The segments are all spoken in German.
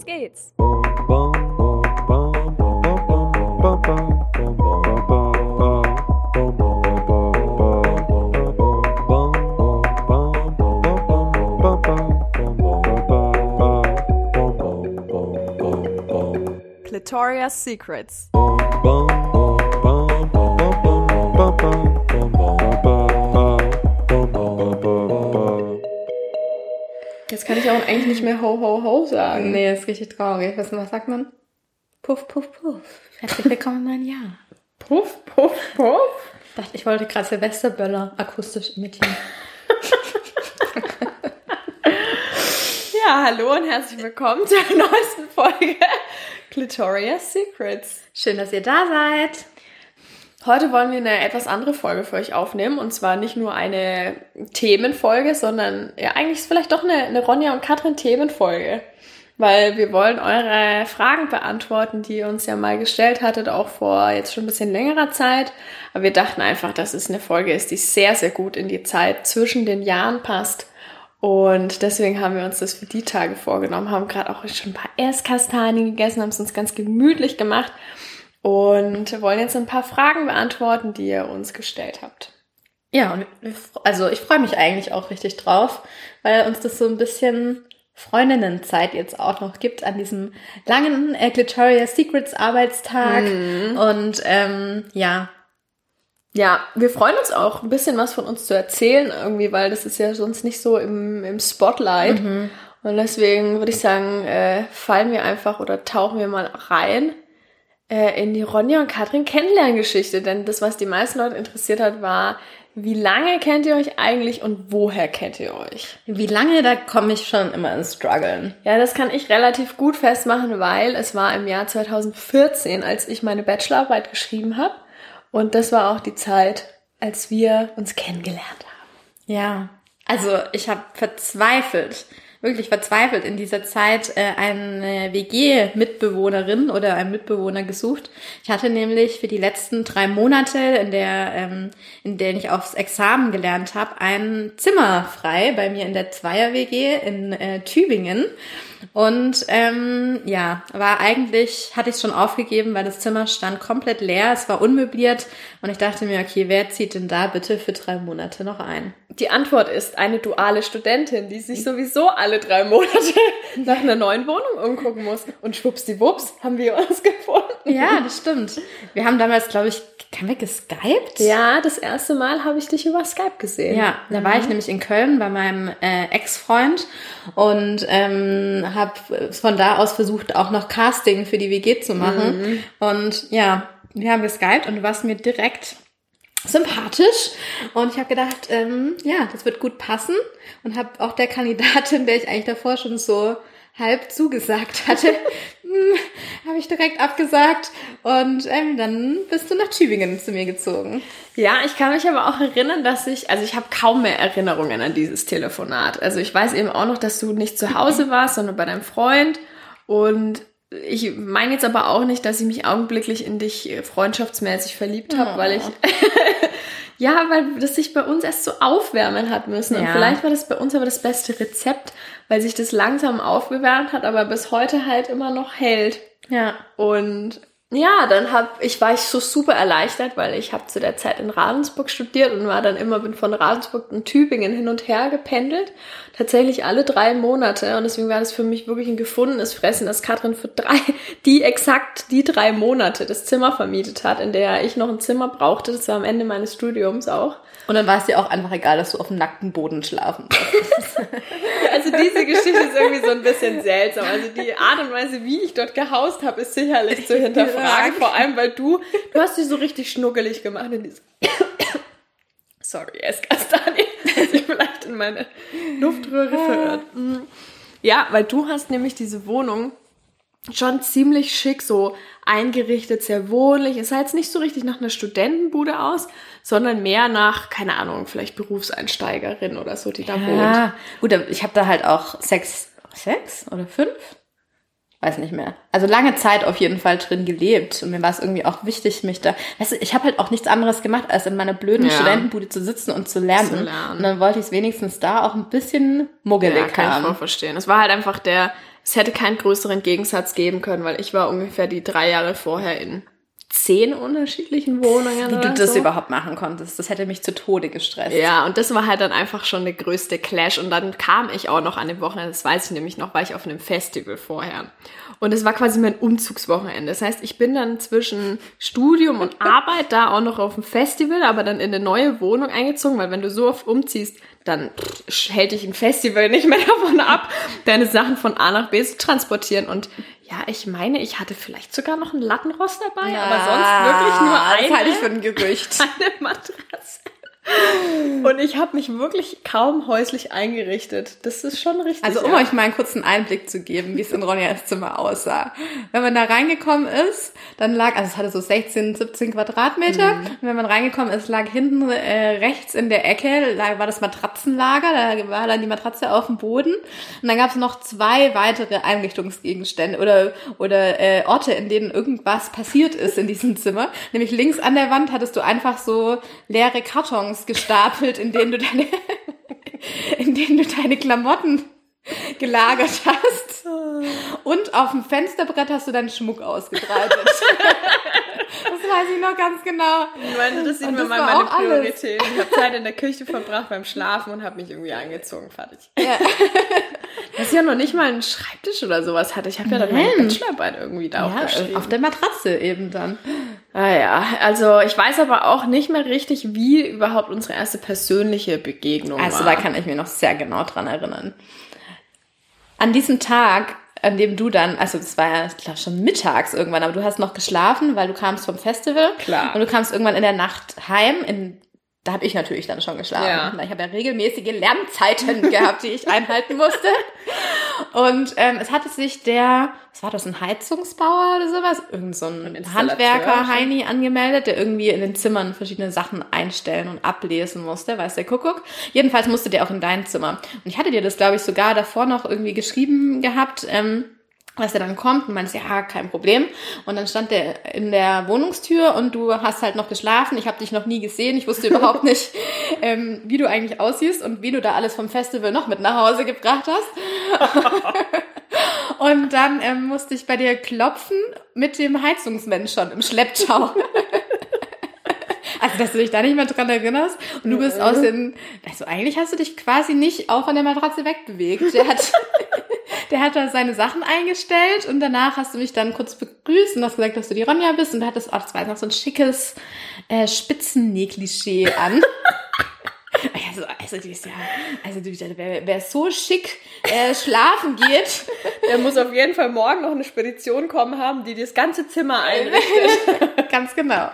Los geht's! Clitoria's Secrets. Jetzt kann ich auch eigentlich nicht mehr ho, ho, ho sagen. Nee, das ist richtig traurig. Was, was sagt man? Puff, puff, puff. Herzlich willkommen in mein Jahr. Puff, puff, puff. Ich dachte, ich wollte gerade Silvester Böller akustisch imitieren. Ja, hallo und herzlich willkommen zur neuesten Folge Clitoria's Secrets. Schön, dass ihr da seid. Heute wollen wir eine etwas andere Folge für euch aufnehmen und zwar nicht nur eine Themenfolge, sondern ja, eigentlich ist vielleicht doch eine, eine Ronja und Katrin Themenfolge, weil wir wollen eure Fragen beantworten, die ihr uns ja mal gestellt hattet, auch vor jetzt schon ein bisschen längerer Zeit. Aber wir dachten einfach, dass es eine Folge ist, die sehr, sehr gut in die Zeit zwischen den Jahren passt. Und deswegen haben wir uns das für die Tage vorgenommen, haben gerade auch schon ein paar Esskastanien gegessen, haben es uns ganz gemütlich gemacht und wollen jetzt ein paar Fragen beantworten, die ihr uns gestellt habt. Ja, und also ich freue mich eigentlich auch richtig drauf, weil uns das so ein bisschen Freundinnenzeit jetzt auch noch gibt an diesem langen äh, Clitoria Secrets Arbeitstag. Und ähm, ja, Ja, wir freuen uns auch, ein bisschen was von uns zu erzählen irgendwie, weil das ist ja sonst nicht so im, im Spotlight. Und deswegen würde ich sagen, äh, fallen wir einfach oder tauchen wir mal rein äh, in die Ronja und Katrin Kennenlerngeschichte. Denn das, was die meisten Leute interessiert hat, war, wie lange kennt ihr euch eigentlich und woher kennt ihr euch? wie lange, da komme ich schon immer ins Struggeln. Ja, das kann ich relativ gut festmachen, weil es war im Jahr 2014, als ich meine Bachelorarbeit geschrieben habe. Und das war auch die Zeit, als wir uns kennengelernt haben. Ja, also ich habe verzweifelt, wirklich verzweifelt in dieser Zeit äh, eine WG-Mitbewohnerin oder einen Mitbewohner gesucht. Ich hatte nämlich für die letzten drei Monate, in der ähm, in denen ich aufs Examen gelernt habe, ein Zimmer frei bei mir in der Zweier-WG in äh, Tübingen. Und ähm, ja, war eigentlich, hatte ich schon aufgegeben, weil das Zimmer stand komplett leer, es war unmöbliert und ich dachte mir, okay, wer zieht denn da bitte für drei Monate noch ein? Die Antwort ist eine duale Studentin, die sich sowieso alle drei Monate nach einer neuen Wohnung umgucken muss. Und schwuppsdiwupps haben wir uns gefunden. Ja, das stimmt. Wir haben damals, glaube ich, haben wir geskypt? Ja, das erste Mal habe ich dich über Skype gesehen. Ja, da war ich nämlich in Köln bei meinem äh, Ex-Freund und ähm, habe von da aus versucht, auch noch Casting für die WG zu machen. Und ja, wir haben geskypt und du warst mir direkt sympathisch und ich habe gedacht, ähm, ja, das wird gut passen und habe auch der Kandidatin, der ich eigentlich davor schon so halb zugesagt hatte, hm, habe ich direkt abgesagt und ähm, dann bist du nach Tübingen zu mir gezogen. Ja, ich kann mich aber auch erinnern, dass ich, also ich habe kaum mehr Erinnerungen an dieses Telefonat. Also ich weiß eben auch noch, dass du nicht zu Hause warst, sondern bei deinem Freund. Und ich meine jetzt aber auch nicht, dass ich mich augenblicklich in dich äh, freundschaftsmäßig verliebt habe, weil ich, ja, weil das sich bei uns erst so aufwärmen hat müssen. Und Ja. vielleicht war das bei uns aber das beste Rezept, weil sich das langsam aufgewärmt hat, aber bis heute halt immer noch hält. Ja. Und ja, dann hab ich war ich so super erleichtert, weil ich habe zu der Zeit in Ravensburg studiert und war dann immer bin von Ravensburg in Tübingen hin und her gependelt, tatsächlich alle drei Monate und deswegen war das für mich wirklich ein gefundenes Fressen, dass Katrin für drei, die exakt die drei Monate das Zimmer vermietet hat, in der ich noch ein Zimmer brauchte. Das war am Ende meines Studiums auch. Und dann war es dir auch einfach egal, dass du auf dem nackten Boden schlafen. Also diese Geschichte ist irgendwie so ein bisschen seltsam. Also die Art und Weise, wie ich dort gehaust habe, ist sicherlich zu hinterfragen. Vor allem, weil du, du hast dich so richtig schnuckelig gemacht in diesem Sorry, Esskastanie. Hat sich vielleicht in meine Luftröhre verirrt. Mhm. Ja, weil du hast nämlich diese Wohnung schon ziemlich schick so eingerichtet, sehr wohnlich. Es sah jetzt nicht so richtig nach einer Studentenbude aus, sondern mehr nach, keine Ahnung, vielleicht Berufseinsteigerin oder so, die da wohnt. Ja, gut, aber ich habe da halt auch sechs, sechs oder fünf? Weiß nicht mehr. Also lange Zeit auf jeden Fall drin gelebt. Und mir war es irgendwie auch wichtig, mich da. Weißt du, ich habe halt auch nichts anderes gemacht, als in meiner blöden Ja. Studentenbude zu sitzen und zu lernen. Zu lernen. Und dann wollte ich es wenigstens da auch ein bisschen muggelig Ja, kann ich voll haben. verstehen. Es war halt einfach der es hätte keinen größeren Gegensatz geben können, weil ich war ungefähr die drei Jahre vorher in zehn unterschiedlichen Wohnungen. Wie du das so. überhaupt machen konntest. Das hätte mich zu Tode gestresst. Ja, und das war halt dann einfach schon der größte Clash. Und dann kam ich auch noch an dem Wochenende, das weiß ich nämlich noch, war ich auf einem Festival vorher. Und es war quasi mein Umzugswochenende. Das heißt, ich bin dann zwischen Studium und Arbeit da auch noch auf dem Festival, aber dann in eine neue Wohnung eingezogen, weil wenn du so oft umziehst, dann pff, hält dich ein Festival nicht mehr davon ab, deine Sachen von A nach B zu transportieren. Und ja, ich meine, ich hatte vielleicht sogar noch einen Lattenrost dabei, aber sonst wirklich nur das eine halte ich für ein Gerücht. eine Matratze. Und ich habe mich wirklich kaum häuslich eingerichtet. Das ist schon richtig. Also um ja. euch mal einen kurzen Einblick zu geben, wie es in Ronjas Zimmer aussah. Wenn man da reingekommen ist, dann lag, also es hatte so 16, 17 Quadratmeter. Mhm. Und wenn man reingekommen ist, lag hinten äh, rechts in der Ecke, da war das Matratzenlager, da war dann die Matratze auf dem Boden. Und dann gab es noch zwei weitere Einrichtungsgegenstände oder, oder äh, Orte, in denen irgendwas passiert ist in diesem Zimmer. Nämlich links an der Wand hattest du einfach so leere Kartons gestapelt, in denen du deine, in denen du deine Klamotten gelagert hast. Und auf dem Fensterbrett hast du deinen Schmuck ausgebreitet. das weiß ich noch ganz genau. Ich meine, das sind mir das mal meine. Prioritäten. Ich habe Zeit in der Küche verbracht beim Schlafen und habe mich irgendwie angezogen. Fertig. Ja. Dass ich ja noch nicht mal einen Schreibtisch oder sowas hatte. Ich habe ja dann meine. Bachelorarbeit irgendwie da Ja, geschrieben. auf der Matratze eben dann. Ah ja, also ich weiß aber auch nicht mehr richtig, wie überhaupt unsere erste persönliche Begegnung Also war. da kann ich mich noch sehr genau dran erinnern. An diesem Tag, an dem du dann, also das war ja, ich glaube schon mittags irgendwann, aber du hast noch geschlafen, weil du kamst vom Festival. Klar. Und du kamst irgendwann in der Nacht heim. In, da habe ich natürlich dann schon geschlafen. Ja. Weil Ich habe ja regelmäßige Lernzeiten gehabt, die ich einhalten musste. Und ähm, es hatte sich der, was war das, ein Heizungsbauer oder sowas? Irgend so ein, Installateur Handwerker. Heini, angemeldet, der irgendwie in den Zimmern verschiedene Sachen einstellen und ablesen musste, weiß der Kuckuck. Jedenfalls musste der auch in dein Zimmer. Und ich hatte dir das, glaube ich, sogar davor noch irgendwie geschrieben gehabt, ähm, dass er dann kommt und meinst, ja, kein Problem. Und dann stand der in der Wohnungstür und du hast halt noch geschlafen. Ich habe dich noch nie gesehen. Ich wusste überhaupt nicht, ähm, wie du eigentlich aussiehst und wie du da alles vom Festival noch mit nach Hause gebracht hast. und dann ähm, musste ich bei dir klopfen mit dem Heizungsmensch schon im Schlepptau. Also, dass du dich da nicht mehr dran erinnerst. Und du bist aus den, also eigentlich hast du dich quasi nicht auch von der Matratze wegbewegt. Der hat, der hat da seine Sachen eingestellt und danach hast du mich dann kurz begrüßt und hast gesagt, dass du die Ronja bist und du hattest, oh, das war noch so ein schickes äh, Spitzennäh-Klischee an. Also, also, die ist ja, also die, wer, wer so schick äh, schlafen geht, Der muss auf jeden Fall morgen noch eine Spedition kommen haben, die das ganze Zimmer einrichtet. ganz genau.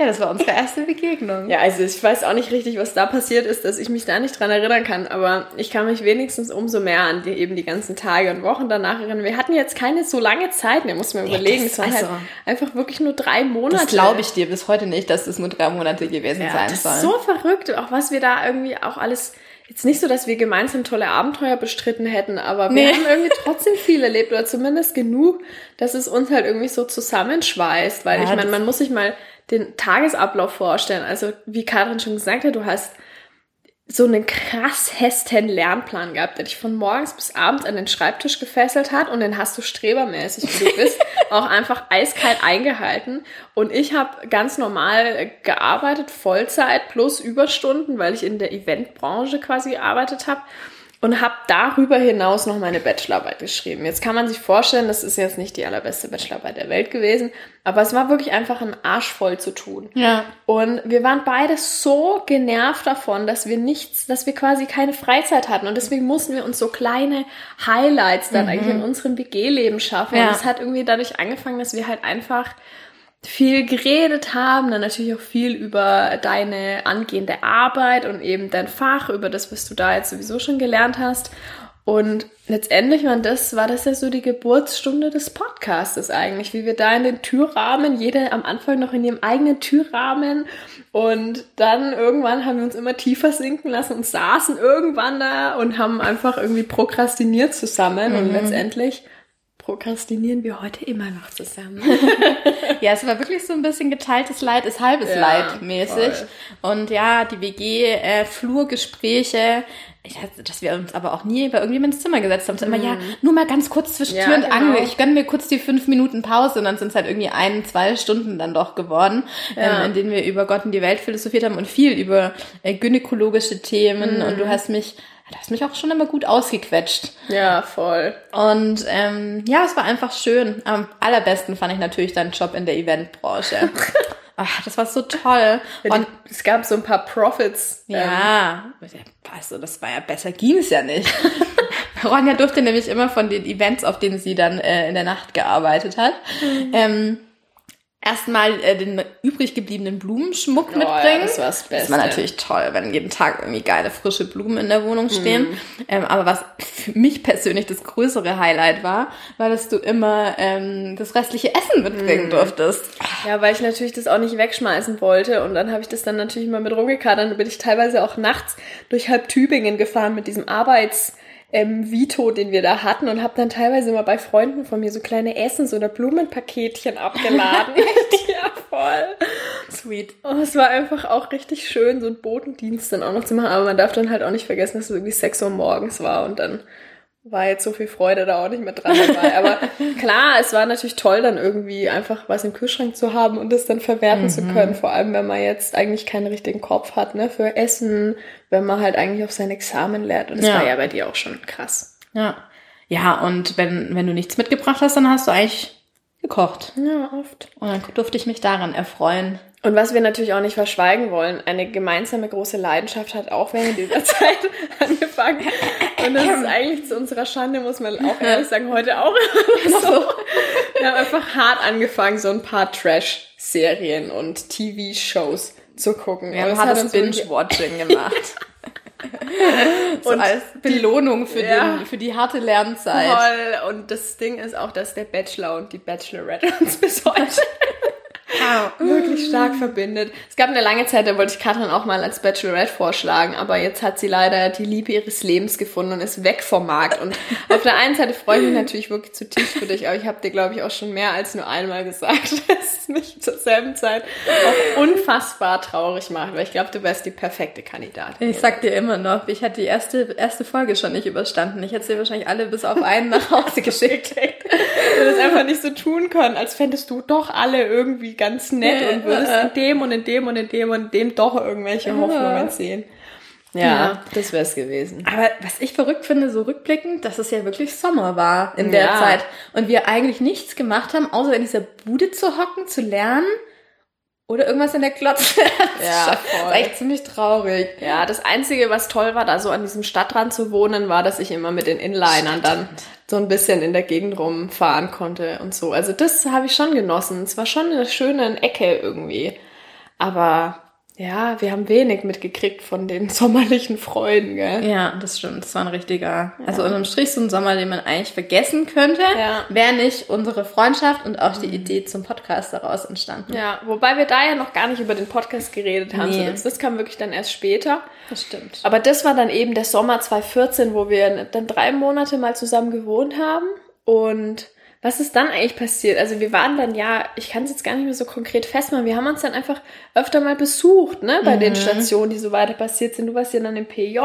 Ja, das war unsere erste Begegnung. Ja, also ich weiß auch nicht richtig, was da passiert ist, dass ich mich da nicht dran erinnern kann, aber ich kann mich wenigstens umso mehr an die, eben die ganzen Tage und Wochen danach erinnern. Wir hatten jetzt keine so lange Zeit, ne, muss man Ja, überlegen. das- Es waren also- halt einfach wirklich nur drei Monate. Das glaube ich dir bis heute nicht, dass es nur drei Monate gewesen Ja, sein das soll. ist so verrückt, auch was wir da irgendwie auch alles. Jetzt nicht so, dass wir gemeinsam tolle Abenteuer bestritten hätten, aber wir Nee. haben irgendwie trotzdem viel erlebt oder zumindest genug, dass es uns halt irgendwie so zusammenschweißt. Weil Ja, ich meine, man muss sich mal den Tagesablauf vorstellen. Also wie Karin schon gesagt hat, du hast so einen krass hesten Lernplan gehabt, der dich von morgens bis abends an den Schreibtisch gefesselt hat und den hast du strebermäßig, wie du bist, auch einfach eiskalt eingehalten. Und ich habe ganz normal gearbeitet, Vollzeit plus Überstunden, weil ich in der Eventbranche quasi gearbeitet habe und habe darüber hinaus noch meine Bachelorarbeit geschrieben. Jetzt kann man sich vorstellen, das ist jetzt nicht die allerbeste Bachelorarbeit der Welt gewesen, aber es war wirklich einfach ein Arsch voll zu tun. Ja. Und wir waren beide so genervt davon, dass wir nichts, dass wir quasi keine Freizeit hatten. Und deswegen mussten wir uns so kleine Highlights dann eigentlich in unserem BG-Leben schaffen. Ja. Und es hat irgendwie dadurch angefangen, dass wir halt einfach viel geredet haben, dann natürlich auch viel über deine angehende Arbeit und eben dein Fach, über das, was du da jetzt sowieso schon gelernt hast. Und letztendlich war das, war das ja so die Geburtsstunde des Podcastes eigentlich, wie wir da in den Türrahmen, jeder am Anfang noch in ihrem eigenen Türrahmen und dann irgendwann haben wir uns immer tiefer sinken lassen und saßen irgendwann da und haben einfach irgendwie prokrastiniert zusammen und letztendlich prokrastinieren wir heute immer noch zusammen. ja, es war wirklich so ein bisschen geteiltes Leid ist halbes Ja, Leid mäßig. voll. Und ja, die WG-Flurgespräche, ich hatte, dass wir uns aber auch nie bei irgendjemandem ins Zimmer gesetzt haben. So immer, ja, nur mal ganz kurz zwischen Mhm. Ja, Tür und genau. Angel. Ich gönne mir kurz die fünf Minuten Pause und dann sind es halt irgendwie ein, zwei Stunden dann doch geworden, Ja. ähm, in denen wir über Gott und die Welt philosophiert haben und viel über äh, gynäkologische Themen. Mhm. Und du hast mich, du hast mich auch schon immer gut ausgequetscht. ja, voll. Und ähm, ja, es war einfach schön. Am allerbesten fand ich natürlich deinen Job in der Eventbranche. Ach, das war so toll. Und es gab so ein paar Profits. ähm, ja, also das war ja besser ging es ja nicht. Ronja durfte nämlich immer von den Events, auf denen sie dann äh, in der Nacht gearbeitet hat, Mhm. ähm, erstmal äh, den übrig gebliebenen Blumenschmuck Oh, mitbringen. ja, das war das Das war Beste. natürlich toll, wenn jeden Tag irgendwie geile frische Blumen in der Wohnung stehen. Mhm. Ähm, aber was für mich persönlich das größere Highlight war, war, dass du immer ähm, das restliche Essen mitbringen Mhm. durftest. Ja, weil ich natürlich das auch nicht wegschmeißen wollte und dann habe ich das dann natürlich mal mit rumgekarrt. Dann bin ich teilweise auch nachts durch halb Tübingen gefahren mit diesem Arbeits ähm, Vito, den wir da hatten und habe dann teilweise mal bei Freunden von mir so kleine Essens- oder Blumenpaketchen abgeladen. ja, voll. Sweet. Oh, es war einfach auch richtig schön, so einen Botendienst dann auch noch zu machen. Aber man darf dann halt auch nicht vergessen, dass es irgendwie 6 Uhr morgens war und dann war jetzt so viel Freude da auch nicht mehr dran dabei. Aber klar, es war natürlich toll, dann irgendwie einfach was im Kühlschrank zu haben und das dann verwerten zu können. Vor allem, wenn man jetzt eigentlich keinen richtigen Kopf hat, ne, für Essen, wenn man halt eigentlich auf sein Examen lernt. Und das Ja. war ja bei dir auch schon krass. Ja. Ja, und wenn, wenn du nichts mitgebracht hast, dann hast du eigentlich gekocht. Ja, oft. Und dann durfte ich mich daran erfreuen. Und was wir natürlich auch nicht verschweigen wollen, eine gemeinsame große Leidenschaft hat auch während dieser Zeit angefangen. Und das ist eigentlich zu unserer Schande, muss man auch ehrlich sagen, heute auch so. Wir haben einfach hart angefangen, so ein paar Trash-Serien und TV-Shows zu gucken. Wir haben hartes Binge-Watching gemacht. so Und als Belohnung für, Ja. den, für die harte Lernzeit. Toll. Und das Ding ist auch, dass der Bachelor und die Bachelorette uns bis heute wirklich stark verbindet. Es gab eine lange Zeit, da wollte ich Katrin auch mal als Bachelorette vorschlagen, aber jetzt hat sie leider die Liebe ihres Lebens gefunden und ist weg vom Markt. Und auf der einen Seite freue ich mich natürlich wirklich zutiefst für dich, aber ich habe dir, glaube ich, auch schon mehr als nur einmal gesagt, dass es mich zur selben Zeit auch unfassbar traurig macht, weil ich glaube, du wärst die perfekte Kandidatin. Ich sag dir immer noch, ich hatte die erste, erste Folge schon nicht überstanden. Ich hätte sie wahrscheinlich alle bis auf einen nach Hause geschickt. Du das einfach nicht so tun können, als fändest du doch alle irgendwie ganz nett und würdest in dem und in dem und in dem und in dem doch irgendwelche Hoffnungen sehen. Ja, Ja. das wär's gewesen. Aber was ich verrückt finde, so rückblickend, dass es ja wirklich Sommer war in der Ja. Zeit. Und wir eigentlich nichts gemacht haben, außer in dieser Bude zu hocken, zu lernen oder irgendwas in der Glotze. Ja, Das voll. war echt ziemlich traurig. Ja, das Einzige, was toll war, da so an diesem Stadtrand zu wohnen, war, dass ich immer mit den Inlinern dann so ein bisschen in der Gegend rumfahren konnte und so. Also das habe ich schon genossen. Es war schon eine schöne Ecke irgendwie. Aber ja, wir haben wenig mitgekriegt von den sommerlichen Freuden, gell? Ja, das stimmt. Das war ein richtiger, also unterm Strich so ein Sommer, den man eigentlich vergessen könnte, Ja. wäre nicht unsere Freundschaft und auch die Idee zum Podcast daraus entstanden. Ja, wobei wir da ja noch gar nicht über den Podcast geredet haben. Nee. So, das, das kam wirklich dann erst später. Das stimmt. Aber das war dann eben der Sommer 2014, wo wir dann drei Monate mal zusammen gewohnt haben. Und was ist dann eigentlich passiert? Also wir waren dann ja, ich kann es jetzt gar nicht mehr so konkret festmachen, wir haben uns dann einfach öfter mal besucht, ne, bei den Stationen, die so weiter passiert sind. Du warst ja dann im PJ,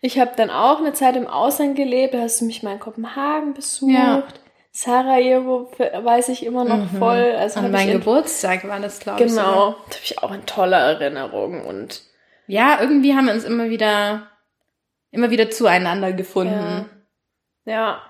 ich habe dann auch eine Zeit im Ausland gelebt, da hast du mich mal in Kopenhagen besucht. Ja. Sarajevo weiß ich immer noch voll. Also An meinem ich in- Geburtstag war das, glaube ich. sogar. Genau, da habe ich auch in toller Erinnerung und Ja, irgendwie haben wir uns immer wieder, immer wieder zueinander gefunden. ja.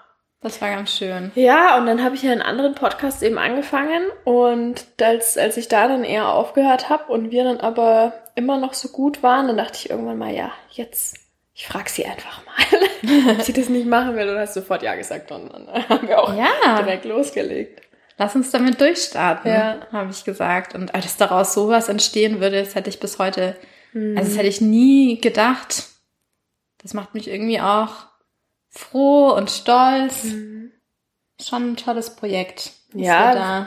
Das war ganz schön. Ja, und dann habe ich ja einen anderen Podcast eben angefangen und als, als ich da dann eher aufgehört habe und wir dann aber immer noch so gut waren, dann dachte ich irgendwann mal, ja, jetzt, ich frage sie einfach mal, ob sie das nicht machen will und hast sofort ja gesagt und dann haben wir auch Ja. direkt losgelegt. Lass uns damit durchstarten, Ja. habe ich gesagt. Und als daraus sowas entstehen würde, das hätte ich bis heute, also das hätte ich nie gedacht. Das macht mich irgendwie auch froh und stolz. Schon ein tolles Projekt, was Ja. wir da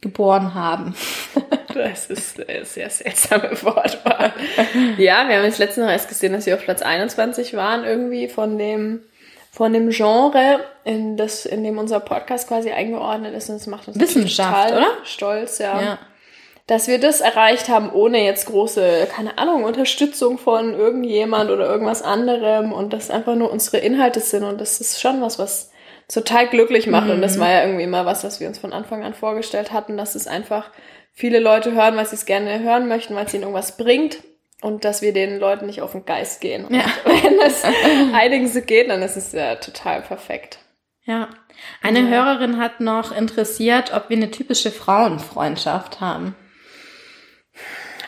geboren haben. Das ist eine sehr seltsame Wortwahl. ja, wir haben jetzt letztens noch erst gesehen, dass wir auf Platz 21 waren irgendwie von dem von dem Genre, in, das, in dem unser Podcast quasi eingeordnet ist. Und das macht uns Wissenschaft, total oder? stolz, ja. Ja. Dass wir das erreicht haben, ohne jetzt große, keine Ahnung, Unterstützung von irgendjemand oder irgendwas anderem und das einfach nur unsere Inhalte sind. Und das ist schon was, was total glücklich macht. Und das war ja irgendwie immer was, was wir uns von Anfang an vorgestellt hatten, dass es einfach viele Leute hören, weil sie es gerne hören möchten, weil es ihnen irgendwas bringt und dass wir den Leuten nicht auf den Geist gehen. Und Ja. wenn es einigen so geht, dann ist es ja total perfekt. Ja. Eine Hörerin hat noch interessiert, ob wir eine typische Frauenfreundschaft haben.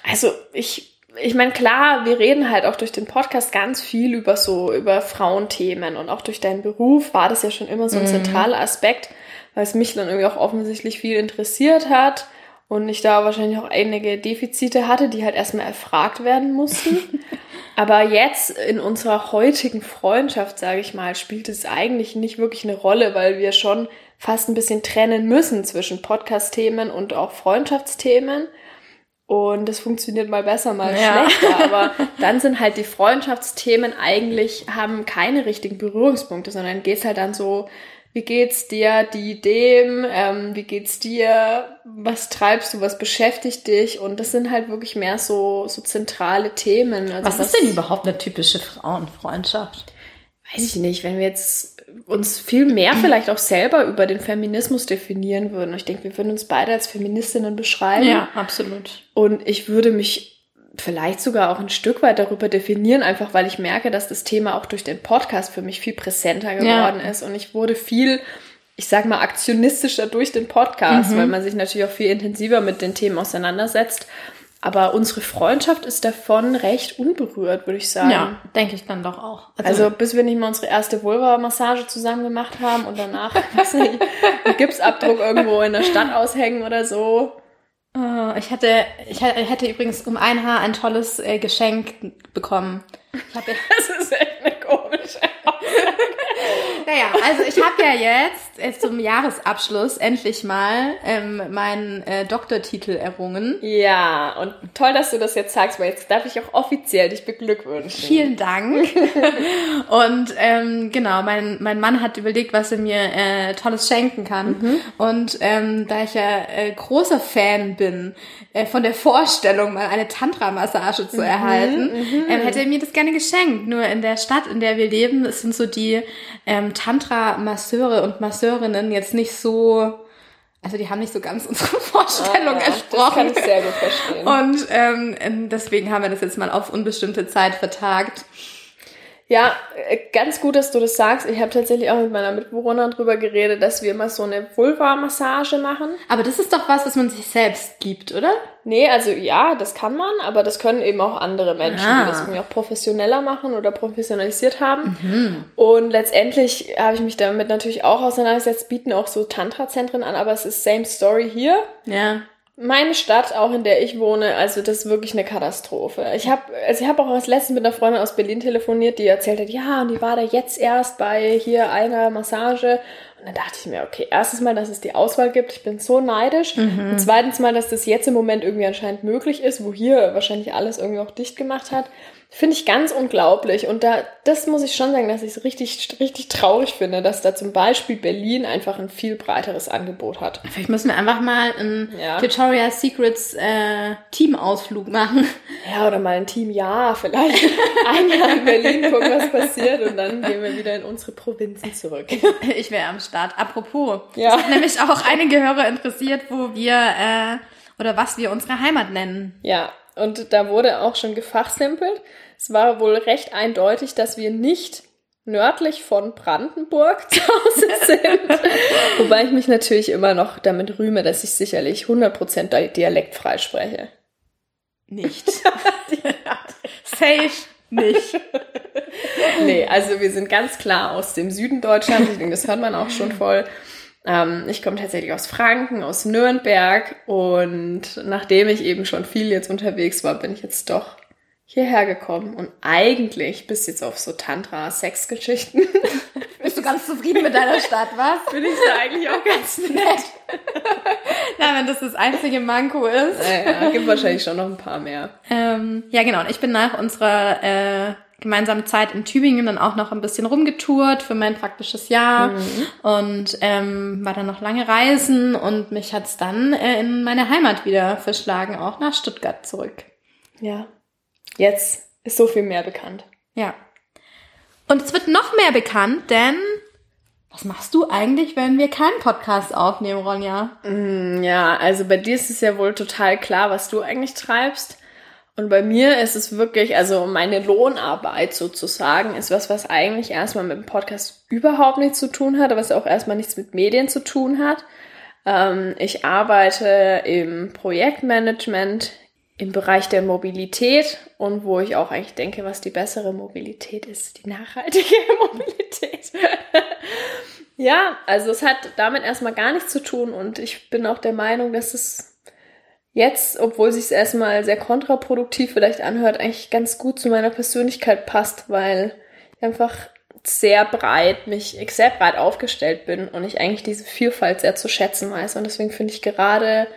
Also ich, ich meine, klar, wir reden halt auch durch den Podcast ganz viel über so, über Frauenthemen und auch durch deinen Beruf war das ja schon immer so ein zentraler Aspekt, weil es mich dann irgendwie auch offensichtlich viel interessiert hat und ich da wahrscheinlich auch einige Defizite hatte, die halt erstmal erfragt werden mussten. Aber jetzt in unserer heutigen Freundschaft, sage ich mal, spielt es eigentlich nicht wirklich eine Rolle, weil wir schon fast ein bisschen trennen müssen zwischen Podcast-Themen und auch Freundschaftsthemen. Und das funktioniert mal besser, mal Ja. schlechter. Aber dann sind halt die Freundschaftsthemen eigentlich, haben keine richtigen Berührungspunkte, sondern geht's halt dann so, wie geht's dir, die dem, ähm, wie geht's dir, was treibst du, was beschäftigt dich? Und das sind halt wirklich mehr so, so zentrale Themen. Also Was ist denn überhaupt eine typische Frauenfreundschaft? weiß ich nicht, wenn wir jetzt uns viel mehr vielleicht auch selber über den Feminismus definieren würden. Ich denke, wir würden uns beide als Feministinnen beschreiben. absolut. Und ich würde mich vielleicht sogar auch ein Stück weit darüber definieren, einfach weil ich merke, dass das Thema auch durch den Podcast für mich viel präsenter geworden ist. Und ich wurde viel, ich sag mal, aktionistischer durch den Podcast, weil man sich natürlich auch viel intensiver mit den Themen auseinandersetzt. Aber unsere Freundschaft ist davon recht unberührt, würde ich sagen. Ja, denke ich dann doch auch. Also bis wir nicht mal unsere erste Vulva-Massage zusammen gemacht haben und danach weiß nicht, einen Gipsabdruck irgendwo in der Stadt aushängen oder so. Äh, ich hatte, ich hätte- hätte übrigens um ein Haar ein tolles äh, Geschenk bekommen. Ich hatte, Das ist echt eine komische naja, also ich habe ja jetzt äh, zum Jahresabschluss endlich mal ähm, meinen äh, Doktortitel errungen. Ja, und toll, dass du das jetzt sagst, weil jetzt darf ich auch offiziell dich beglückwünschen. Vielen Dank. Und ähm, genau, mein, mein Mann hat überlegt, was er mir äh, Tolles schenken kann. Und ähm, da ich ja äh, großer Fan bin äh, von der Vorstellung, mal eine Tantra-Massage zu erhalten, ähm, hätte er mir das gerne geschenkt. Nur in der Stadt, in der wir leben, es sind so die ähm, Tantra-Masseure und Masseurinnen jetzt nicht so, also die haben nicht so ganz unsere Vorstellung Ah, ja, entsprochen. Das kann ich sehr gut verstehen. Und ähm, ähm, deswegen haben wir das jetzt mal auf unbestimmte Zeit vertagt. Ja, äh, ganz gut, dass du das sagst. Ich habe tatsächlich auch mit meiner Mitbewohnerin drüber geredet, dass wir immer so eine Vulva-Massage machen. Aber das ist doch was, was man sich selbst gibt, oder? Nee, also ja, das kann man, aber das können eben auch andere Menschen, Ah. die das irgendwie auch professioneller machen oder professionalisiert haben. Und letztendlich habe ich mich damit natürlich auch auseinandergesetzt, bieten auch so Tantra-Zentren an, aber es ist same story hier. Ja. Meine Stadt, auch in der ich wohne, also das ist wirklich eine Katastrophe. Ich habe also ich habe auch als letztens mit einer Freundin aus Berlin telefoniert, die erzählt hat, ja, und die war da jetzt erst bei hier einer Massage. Und dann dachte ich mir, okay, erstens mal, dass es die Auswahl gibt, ich bin so neidisch. Und zweitens mal, dass das jetzt im Moment irgendwie anscheinend möglich ist, wo hier wahrscheinlich alles irgendwie auch dicht gemacht hat. Finde ich ganz unglaublich. Und da, das muss ich schon sagen, dass ich es richtig, richtig traurig finde, dass da zum Beispiel Berlin einfach ein viel breiteres Angebot hat. Vielleicht müssen wir einfach mal einen Ja. Tutorial Secrets äh, Teamausflug machen. Ja, oder mal ein Team Ja, vielleicht ein Jahr in Berlin gucken, was passiert und dann gehen wir wieder in unsere Provinzen zurück. Ich wäre am Start. Apropos, Ja. es hat nämlich auch einige Hörer interessiert, wo wir äh, oder was wir unsere Heimat nennen. Ja, und da wurde auch schon gefachsimpelt. Es war wohl recht eindeutig, dass wir nicht nördlich von Brandenburg zu Hause sind. Wobei ich mich natürlich immer noch damit rühme, dass ich sicherlich 100% di- dialektfrei spreche. Nicht. Safe nicht. Nee, also wir sind ganz klar aus dem Süden Deutschlands. Ich denke, das hört man auch schon voll. Ähm, ich komme tatsächlich aus Franken, aus Nürnberg und nachdem ich eben schon viel jetzt unterwegs war, bin ich jetzt doch hierher gekommen und eigentlich bis jetzt auf so Tantra-Sex-Geschichten Bist du ganz zufrieden mit deiner Stadt, was? bin ich da eigentlich auch ganz nett. Na, wenn das das einzige Manko ist. Naja, gibt wahrscheinlich schon noch ein paar mehr. Ähm, ja, genau. Und ich bin nach unserer äh, gemeinsame Zeit in Tübingen dann auch noch ein bisschen rumgetourt für mein praktisches Jahr mhm. und ähm, war dann noch lange reisen und mich hat's dann äh, in meine Heimat wieder verschlagen, auch nach Stuttgart zurück. Ja. Jetzt ist so viel mehr bekannt. Ja. Und es wird noch mehr bekannt, denn was machst du eigentlich, wenn wir keinen Podcast aufnehmen, Ronja? Mm, ja, also bei dir ist es ja wohl total klar, was du eigentlich treibst. Und bei mir ist es wirklich, also meine Lohnarbeit sozusagen, ist was, was eigentlich erstmal mit dem Podcast überhaupt nichts zu tun hat, was auch erstmal nichts mit Medien zu tun hat. Ähm, ich arbeite im Projektmanagement im Bereich der Mobilität und wo ich auch eigentlich denke, was die bessere Mobilität ist, die nachhaltige Mobilität. ja, also es hat damit erstmal gar nichts zu tun und ich bin auch der Meinung, dass es jetzt, obwohl sich es erstmal sehr kontraproduktiv vielleicht anhört, eigentlich ganz gut zu meiner Persönlichkeit passt, weil ich einfach sehr breit, mich sehr breit aufgestellt bin und ich eigentlich diese Vielfalt sehr zu schätzen weiß. Und deswegen finde ich gerade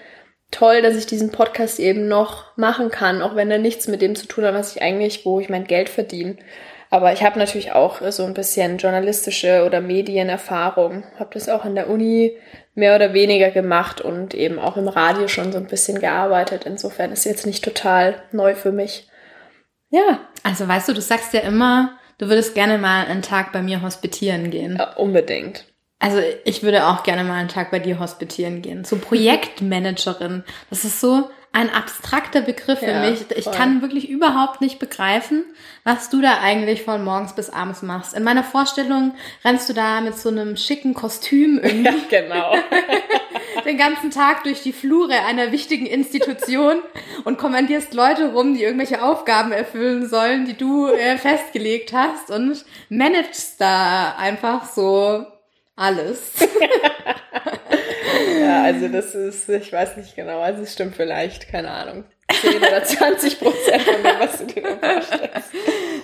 toll, dass ich diesen Podcast eben noch machen kann, auch wenn er nichts mit dem zu tun hat, was ich eigentlich, wo ich mein Geld verdiene. Aber ich habe natürlich auch so ein bisschen journalistische oder Medienerfahrung, habe das auch an der Uni mehr oder weniger gemacht und eben auch im Radio schon so ein bisschen gearbeitet. Insofern ist jetzt nicht total neu für mich. Ja. Also weißt du, du sagst ja immer, du würdest gerne mal einen Tag bei mir hospitieren gehen. Ja, unbedingt. Also ich würde auch gerne mal einen Tag bei dir hospitieren gehen. So Projektmanagerin. Das ist so ein abstrakter Begriff für ja, mich. Ich voll. kann wirklich überhaupt nicht begreifen, was du da eigentlich von morgens bis abends machst. In meiner Vorstellung rennst du da mit so einem schicken Kostüm irgendwie. Ja, genau. den ganzen Tag durch die Flure einer wichtigen Institution und kommandierst Leute rum, die irgendwelche Aufgaben erfüllen sollen, die du äh, festgelegt hast und managst da einfach so alles. ja, also das ist, ich weiß nicht genau, also es stimmt vielleicht, keine Ahnung. 10 oder 20 Prozent von dem, was du dir vorstellst.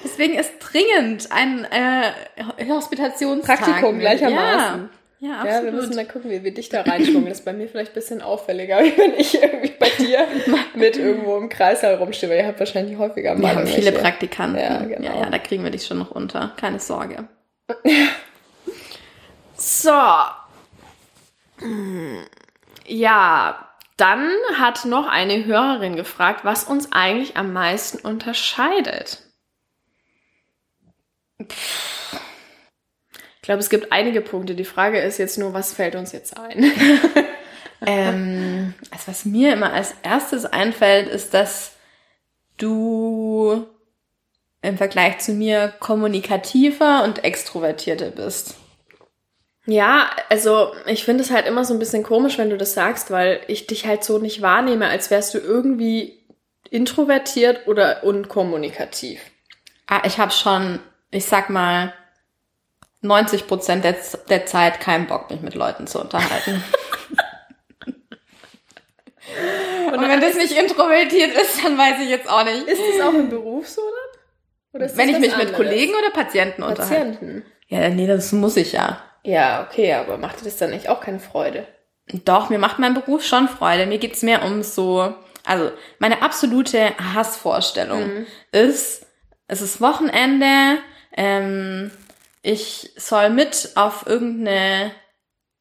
Deswegen ist dringend ein äh, Hospitationspraktikum gleichermaßen. Ja. Ja, absolut. ja, wir müssen dann gucken, wie wir dich da reinschwungen. Das ist bei mir vielleicht ein bisschen auffälliger, wenn ich irgendwie bei dir mit irgendwo im Kreißsaal rumstehe, weil ihr habt wahrscheinlich häufiger mal. Wir haben viele Praktikanten. Ja, genau. ja, ja, da kriegen wir dich schon noch unter. Keine Sorge. So. Ja, dann hat noch eine Hörerin gefragt, was uns eigentlich am meisten unterscheidet. Ich glaube, es gibt einige Punkte. Die Frage ist jetzt nur, was fällt uns jetzt ein? ähm, also was mir immer als erstes einfällt, ist, dass du im Vergleich zu mir kommunikativer und extrovertierter bist. Ja, also ich finde es halt immer so ein bisschen komisch, wenn du das sagst, weil ich dich halt so nicht wahrnehme, als wärst du irgendwie introvertiert oder unkommunikativ. Ah, ich habe schon, ich sag mal, 90 Prozent der, der Zeit keinen Bock, mich mit Leuten zu unterhalten. Und, Und wenn das nicht introvertiert ist, dann weiß ich jetzt auch nicht. Ist das auch im Beruf so dann? Oder wenn ich mich anderes? mit Kollegen oder Patienten, Patienten unterhalte? Patienten. Ja, nee, das muss ich ja. Ja, okay, aber macht dir das dann nicht auch keine Freude? Doch, mir macht mein Beruf schon Freude. Mir geht's mehr um so, also meine absolute Hassvorstellung mhm. ist, es ist Wochenende, ähm, ich soll mit auf irgendeine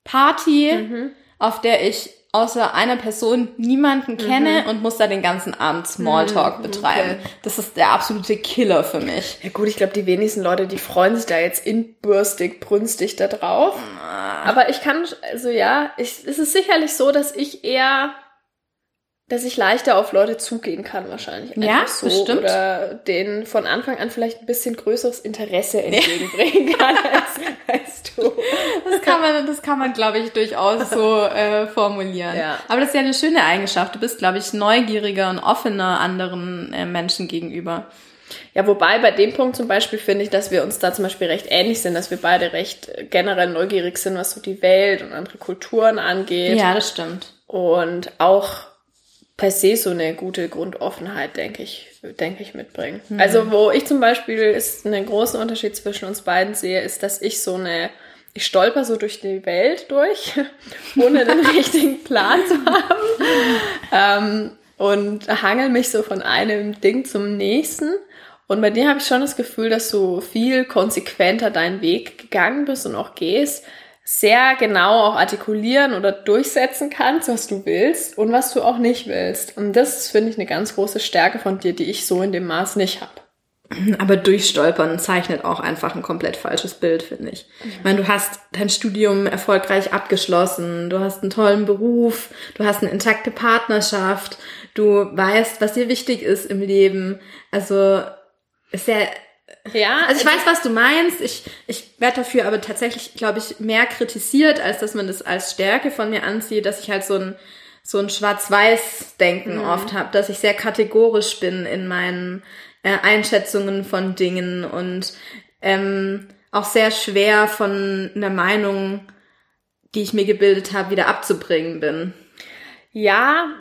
Party, mhm. auf der ich außer einer Person niemanden kenne mhm. und muss da den ganzen Abend Smalltalk mhm, betreiben. Okay. Das ist der absolute Killer für mich. Ja gut, ich glaube, die wenigsten Leute, die freuen sich da jetzt inbürstig, brünstig da drauf. Ah. Aber ich kann, also ja, ich, es ist sicherlich so, dass ich eher dass ich leichter auf Leute zugehen kann wahrscheinlich. Ja, so. bestimmt. Oder denen von Anfang an vielleicht ein bisschen größeres Interesse entgegenbringen kann als, als du. Das kann man, das kann man, glaube ich, durchaus so äh, formulieren. Ja. Aber das ist ja eine schöne Eigenschaft. Du bist, glaube ich, neugieriger und offener anderen äh, Menschen gegenüber. Ja, wobei bei dem Punkt zum Beispiel finde ich, dass wir uns da zum Beispiel recht ähnlich sind, dass wir beide recht generell neugierig sind, was so die Welt und andere Kulturen angeht. Ja, das stimmt. Und auch per se so eine gute Grundoffenheit, denke ich, denke ich, mitbringen. Mhm. Also, wo ich zum Beispiel ist einen großen Unterschied zwischen uns beiden sehe, ist, dass ich so eine, ich stolper so durch die Welt durch, ohne den richtigen Plan zu haben. Ähm, und hangel mich so von einem Ding zum nächsten. Und bei dir habe ich schon das Gefühl, dass du viel konsequenter deinen Weg gegangen bist und auch gehst, sehr genau auch artikulieren oder durchsetzen kannst, was du willst und was du auch nicht willst. Und das finde ich eine ganz große Stärke von dir, die ich so in dem Maß nicht habe. Aber durchstolpern zeichnet auch einfach ein komplett falsches Bild, finde ich. Mhm. Ich meine, du hast dein Studium erfolgreich abgeschlossen, du hast einen tollen Beruf, du hast eine intakte Partnerschaft, du weißt, was dir wichtig ist im Leben. Also ist ja ja, also ich weiß, was du meinst. Ich, ich werde dafür aber tatsächlich, glaube ich, mehr kritisiert, als dass man das als Stärke von mir ansieht, dass ich halt so ein, so ein Schwarz-Weiß-Denken mhm. oft habe, dass ich sehr kategorisch bin in meinen äh, Einschätzungen von Dingen und ähm, auch sehr schwer von einer Meinung, die ich mir gebildet habe, wieder abzubringen bin. Ja,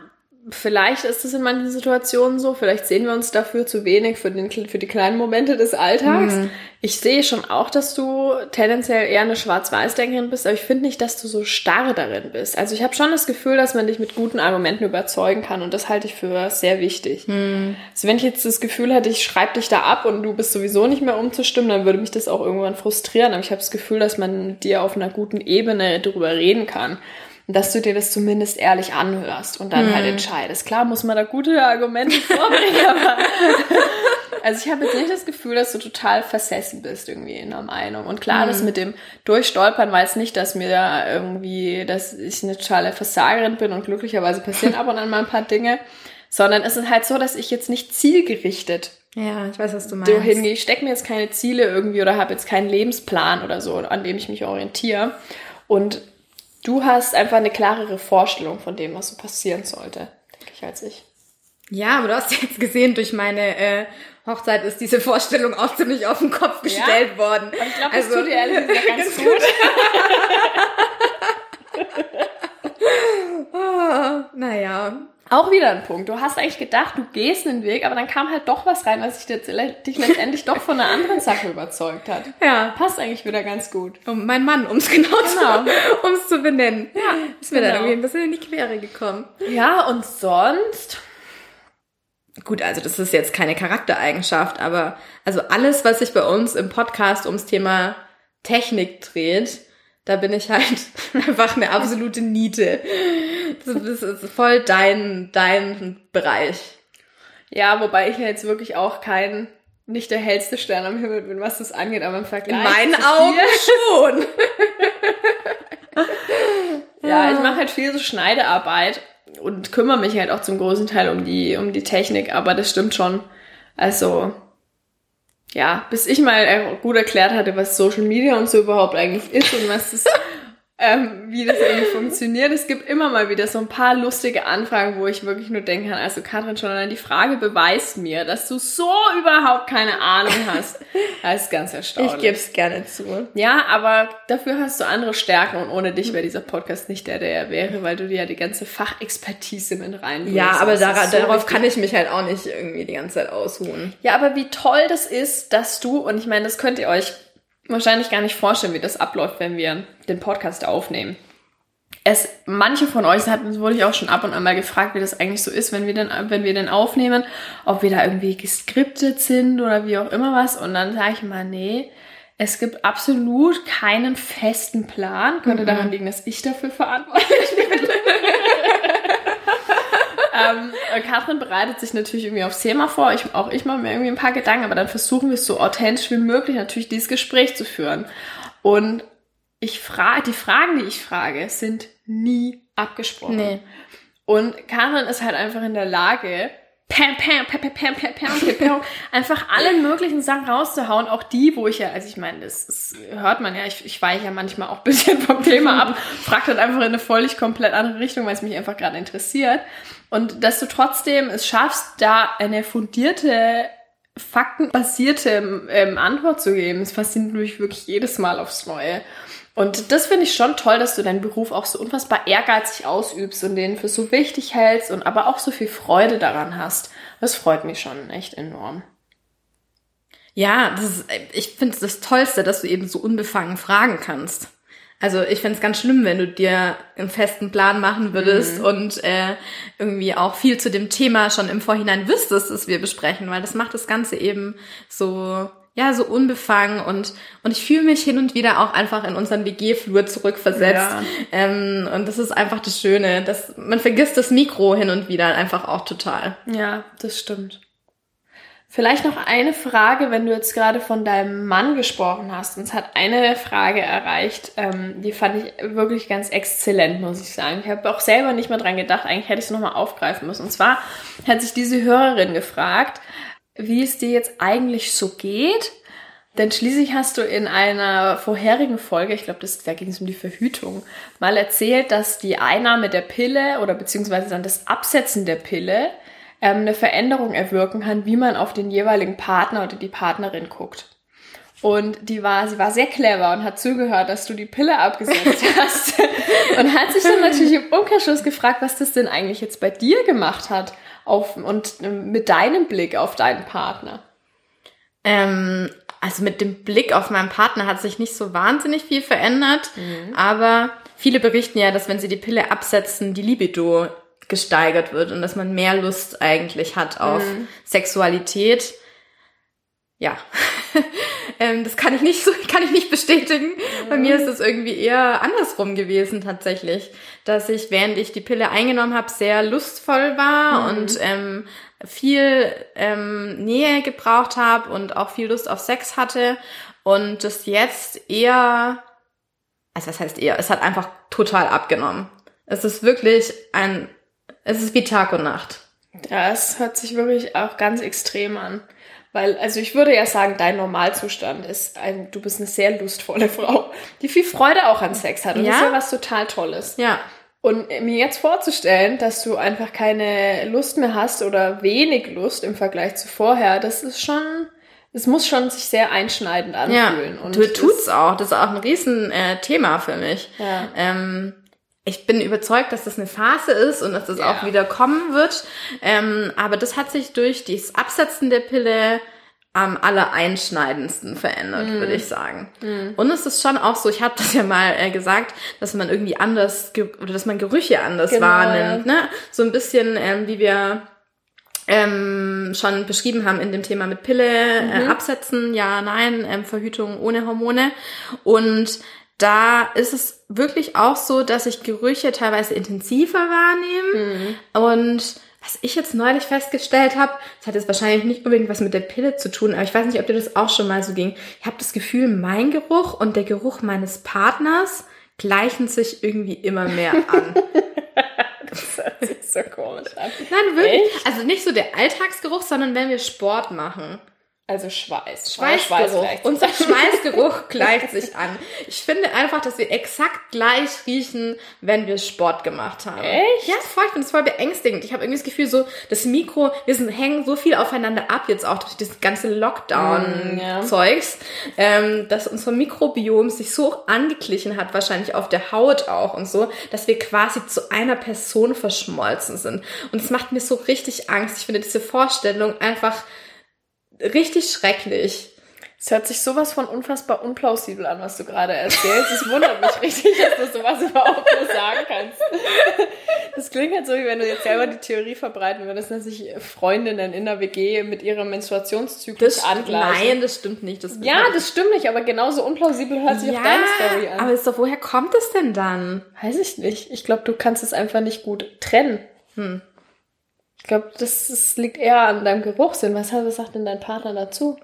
vielleicht ist es in manchen Situationen so, vielleicht sehen wir uns dafür zu wenig für, den, für die kleinen Momente des Alltags. Mhm. Ich sehe schon auch, dass du tendenziell eher eine Schwarz-Weiß-Denkerin bist, aber ich finde nicht, dass du so starr darin bist. Also ich habe schon das Gefühl, dass man dich mit guten Argumenten überzeugen kann und das halte ich für sehr wichtig. Mhm. Also wenn ich jetzt das Gefühl hätte, ich schreibe dich da ab und du bist sowieso nicht mehr umzustimmen, dann würde mich das auch irgendwann frustrieren, aber ich habe das Gefühl, dass man mit dir auf einer guten Ebene darüber reden kann dass du dir das zumindest ehrlich anhörst und dann halt hm. halt entscheidest. Klar muss man da gute Argumente vorbringen, aber also ich habe jetzt nicht das Gefühl, dass du total versessen bist irgendwie in der Meinung. Und klar, hm. das mit dem Durchstolpern weiß nicht, dass mir da irgendwie, dass ich eine totale Versagerin bin und glücklicherweise passieren ab und an mal ein paar Dinge, sondern es ist halt so, dass ich jetzt nicht zielgerichtet ja, ich weiß, was du meinst. Hingehe. Ich stecke mir jetzt keine Ziele irgendwie oder habe jetzt keinen Lebensplan oder so, an dem ich mich orientiere. Und Du hast einfach eine klarere Vorstellung von dem, was so passieren sollte, denke ich, als ich. Ja, aber du hast jetzt gesehen, durch meine äh, Hochzeit ist diese Vorstellung auch ziemlich auf den Kopf gestellt ja, worden. Aber ich glaube, das also, tut dir ehrlich gesagt ganz gut. oh, naja, auch wieder ein Punkt. Du hast eigentlich gedacht, du gehst einen Weg, aber dann kam halt doch was rein, was dich, dich letztendlich doch von einer anderen Sache überzeugt hat. Ja. Passt eigentlich wieder ganz gut. Um mein Mann, um es genau, genau. zu, um's zu benennen. Ja. Ist mir genau. dann irgendwie ein bisschen in die Quere gekommen. Ja, und sonst? Gut, also das ist jetzt keine Charaktereigenschaft, aber also alles, was sich bei uns im Podcast ums Thema Technik dreht, da bin ich halt einfach eine absolute Niete. Das ist voll dein, dein Bereich. Ja, wobei ich ja jetzt wirklich auch kein, nicht der hellste Stern am Himmel bin, was das angeht, aber im Vergleich. In meinen Augen schon. ja, ich mache halt viel so Schneidearbeit und kümmere mich halt auch zum großen Teil um die, um die Technik, aber das stimmt schon. Also, ja, bis ich mal gut erklärt hatte, was Social Media und so überhaupt eigentlich ist und was das ähm, wie das irgendwie funktioniert. Es gibt immer mal wieder so ein paar lustige Anfragen, wo ich wirklich nur denken kann, also Katrin, schon allein die Frage beweist mir, dass du so überhaupt keine Ahnung hast. Das ist ganz erstaunlich. Ich gebe es gerne zu. Ja, aber dafür hast du andere Stärken und ohne dich wäre dieser Podcast nicht der, der er wäre, weil du dir ja die ganze Fachexpertise mit reinbringst. Ja, aber dara so darauf kann ich mich halt auch nicht irgendwie die ganze Zeit ausruhen. Ja, aber wie toll das ist, dass du, und ich meine, das könnt ihr euch wahrscheinlich gar nicht vorstellen, wie das abläuft, wenn wir den Podcast aufnehmen. Es, manche von euch hatten, wurde ich auch schon ab und an mal gefragt, wie das eigentlich so ist, wenn wir den, wenn wir den aufnehmen, ob wir da irgendwie geskriptet sind oder wie auch immer was. Und dann sage ich mal, nee, es gibt absolut keinen festen Plan. Könnte mhm. daran liegen, dass ich dafür verantwortlich bin. ähm, Katrin bereitet sich natürlich irgendwie aufs Thema vor. Ich, auch ich mache mir irgendwie ein paar Gedanken, aber dann versuchen wir es so authentisch wie möglich natürlich dieses Gespräch zu führen. Und ich frage, die Fragen, die ich frage, sind nie abgesprochen. Nee. Und Karin ist halt einfach in der Lage, pam, pam, pam, pam, pam, pam, pam, pam, einfach alle möglichen Sachen rauszuhauen, auch die, wo ich ja, also ich meine, das, das hört man ja, ich, ich weiche ja manchmal auch ein bisschen vom Thema ab, fragt halt einfach in eine völlig komplett andere Richtung, weil es mich einfach gerade interessiert. Und dass du trotzdem es schaffst, da eine fundierte, faktenbasierte ähm, Antwort zu geben, das fasziniert mich wirklich jedes Mal aufs Neue. Und das finde ich schon toll, dass du deinen Beruf auch so unfassbar ehrgeizig ausübst und den für so wichtig hältst und aber auch so viel Freude daran hast. Das freut mich schon echt enorm. Ja, das ist, ich finde es das Tollste, dass du eben so unbefangen fragen kannst. Also ich fände es ganz schlimm, wenn du dir einen festen Plan machen würdest Mhm. und äh, irgendwie auch viel zu dem Thema schon im Vorhinein wüsstest, das wir besprechen, weil das macht das Ganze eben so ja so unbefangen und und ich fühle mich hin und wieder auch einfach in unseren WG-Flur zurückversetzt Ja. ähm, und das ist einfach das Schöne, dass man vergisst das Mikro hin und wieder einfach auch total. Ja, das stimmt. Vielleicht noch eine Frage, wenn du jetzt gerade von deinem Mann gesprochen hast. Uns hat eine Frage erreicht, ähm, die fand ich wirklich ganz exzellent, muss ich sagen. Ich habe auch selber nicht mehr dran gedacht, eigentlich hätte ich es nochmal aufgreifen müssen. Und zwar hat sich diese Hörerin gefragt, wie es dir jetzt eigentlich so geht. Denn schließlich hast du in einer vorherigen Folge, ich glaube, da ging es um die Verhütung, mal erzählt, dass die Einnahme der Pille oder beziehungsweise dann das Absetzen der Pille ähm, eine Veränderung erwirken kann, wie man auf den jeweiligen Partner oder die Partnerin guckt. Und die war, sie war sehr clever und hat zugehört, dass du die Pille abgesetzt hast. und hat sich dann natürlich im Umkehrschluss gefragt, was das denn eigentlich jetzt bei dir gemacht hat auf, und ähm, mit deinem Blick auf deinen Partner. Ähm, also mit dem Blick auf meinen Partner hat sich nicht so wahnsinnig viel verändert, aber viele berichten ja, dass wenn sie die Pille absetzen, die Libido gesteigert wird und dass man mehr Lust eigentlich hat auf Sexualität. Ja, ähm, das kann ich nicht so, kann ich nicht bestätigen. Bei mir ist es irgendwie eher andersrum gewesen tatsächlich, dass ich, während ich die Pille eingenommen habe, sehr lustvoll war und ähm, viel ähm, Nähe gebraucht habe und auch viel Lust auf Sex hatte und das jetzt eher, also was heißt eher, es hat einfach total abgenommen. Es ist wirklich ein, es ist wie Tag und Nacht. Ja, es hört sich wirklich auch ganz extrem an. Weil, also ich würde ja sagen, dein Normalzustand ist ein, du bist eine sehr lustvolle Frau, die viel Freude auch an Sex hat. Und das ist Ja. ja was total Tolles. Ja, Und mir jetzt vorzustellen, dass du einfach keine Lust mehr hast oder wenig Lust im Vergleich zu vorher, das ist schon, es muss schon sich sehr einschneidend ja, anfühlen. Und tu, das- tut's auch. Das ist auch ein riesen äh, Thema für mich. Ja. Ähm, ich bin überzeugt, dass das eine Phase ist und dass das Ja. auch wieder kommen wird. Ähm, aber das hat sich durch das Absetzen der Pille am allereinschneidendsten verändert, Mhm. würde ich sagen. Und es ist schon auch so, ich habe das ja mal äh, gesagt, dass man irgendwie anders oder dass man Gerüche anders Genau, wahrnimmt. Ne? So ein bisschen ähm, wie wir ähm, schon beschrieben haben in dem Thema mit Pille, äh, absetzen, ja, nein, ähm, Verhütung ohne Hormone. Und da ist es wirklich auch so, dass ich Gerüche teilweise intensiver wahrnehme. Und was ich jetzt neulich festgestellt habe, das hat jetzt wahrscheinlich nicht unbedingt was mit der Pille zu tun, aber ich weiß nicht, ob dir das auch schon mal so ging. Ich habe das Gefühl, mein Geruch und der Geruch meines Partners gleichen sich irgendwie immer mehr an. Das hört sich so komisch an. Nein, wirklich. Echt? Also nicht so der Alltagsgeruch, sondern wenn wir Sport machen. Also Schweiß. Schweißgeruch. gleicht Unser. Schweißgeruch gleicht sich an. Ich finde einfach, dass wir exakt gleich riechen, wenn wir Sport gemacht haben. Echt? Ja, voll, ich finde es voll beängstigend. Ich habe irgendwie das Gefühl, so das Mikro, wir sind, hängen so viel aufeinander ab, jetzt auch durch das ganze Mm, ja. Lockdown-Zeugs, ähm, dass unser Mikrobiom sich so angeglichen hat, wahrscheinlich auf der Haut auch und so, dass wir quasi zu einer Person verschmolzen sind. Und es macht mir so richtig Angst. Ich finde diese Vorstellung einfach richtig schrecklich. Es hört sich sowas von unfassbar unplausibel an, was du gerade erzählst. Es wundert mich richtig, dass du sowas überhaupt nur sagen kannst. Das klingt halt so, wie wenn du jetzt selber die Theorie verbreiten würdest, dass sich Freundinnen in der WG mit ihrem Menstruationszyklus angleichen. nein, das stimmt nicht. Das Ja, das stimmt nicht, aber genauso unplausibel hört sich ja, auch deine Story an. aber doch, woher kommt es denn dann? Weiß ich nicht. Ich glaube, du kannst es einfach nicht gut trennen. Hm. Ich glaube, das, das liegt eher an deinem Geruchssinn. Was, hat- was sagt denn dein Partner dazu?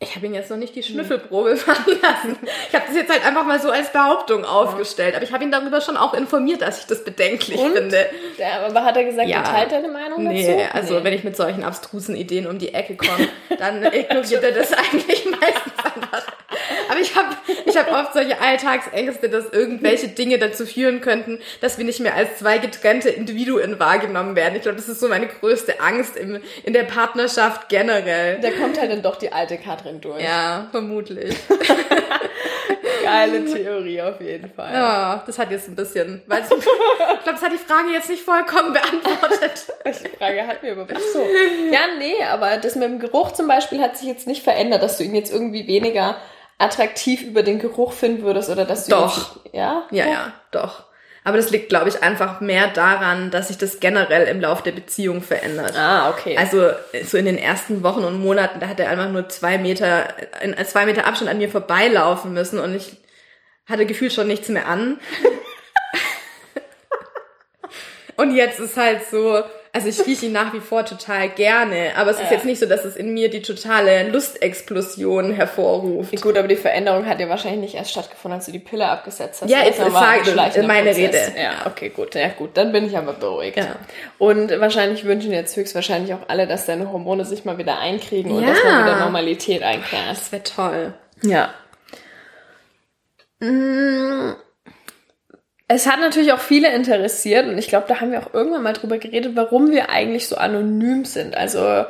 Ich habe ihn jetzt noch nicht die Schnüffelprobe fahren lassen. Ich habe das jetzt halt einfach mal so als Behauptung aufgestellt. Aber ich habe ihn darüber schon auch informiert, dass ich das bedenklich Und? finde. Der, aber hat er gesagt, Ja. er teilt deine Meinung Nee, dazu? also wenn ich mit solchen abstrusen Ideen um die Ecke komme, dann ignoriert er das eigentlich. Aber ich habe ich hab oft solche Alltagsängste, dass irgendwelche Dinge dazu führen könnten, dass wir nicht mehr als zwei getrennte Individuen wahrgenommen werden. Ich glaube, das ist so meine größte Angst im, in der Partnerschaft generell. Da kommt halt dann doch die alte Katrin durch. Ja, vermutlich. Geile Theorie auf jeden Fall. Ja, das hat jetzt ein bisschen, weil ich glaube, das hat die Frage jetzt nicht vollkommen beantwortet. Welche Frage hatten wir überhaupt? Ach so. Ja, nee, aber das mit dem Geruch zum Beispiel hat sich jetzt nicht verändert, dass du ihn jetzt irgendwie weniger attraktiv über den Geruch finden würdest oder dass du Doch. Jetzt, ja? Ja, ja, doch. Aber das liegt, glaube ich, einfach mehr daran, dass sich das generell im Laufe der Beziehung verändert. Ah, okay. Also so in den ersten Wochen und Monaten, da hat er einfach nur zwei Meter, in zwei Meter Abstand an mir vorbeilaufen müssen und ich hatte gefühlt schon nichts mehr an. und jetzt ist halt so, also ich rieche ihn nach wie vor total gerne, aber es ist Ja. jetzt nicht so, dass es in mir die totale Lustexplosion hervorruft. Gut, aber die Veränderung hat ja wahrscheinlich nicht erst stattgefunden, als du die Pille abgesetzt hast. Ja, jetzt schleichender meine Prozess. Rede. Ja, okay, gut. Ja, gut, dann bin ich aber beruhigt. Ja. Und wahrscheinlich wünschen jetzt höchstwahrscheinlich auch alle, dass deine Hormone sich mal wieder einkriegen und Ja. dass mal wieder Normalität einkehrt. Das wäre toll. Ja. Mm. Es hat natürlich auch viele interessiert und ich glaube, da haben wir auch irgendwann mal drüber geredet, warum wir eigentlich so anonym sind. Also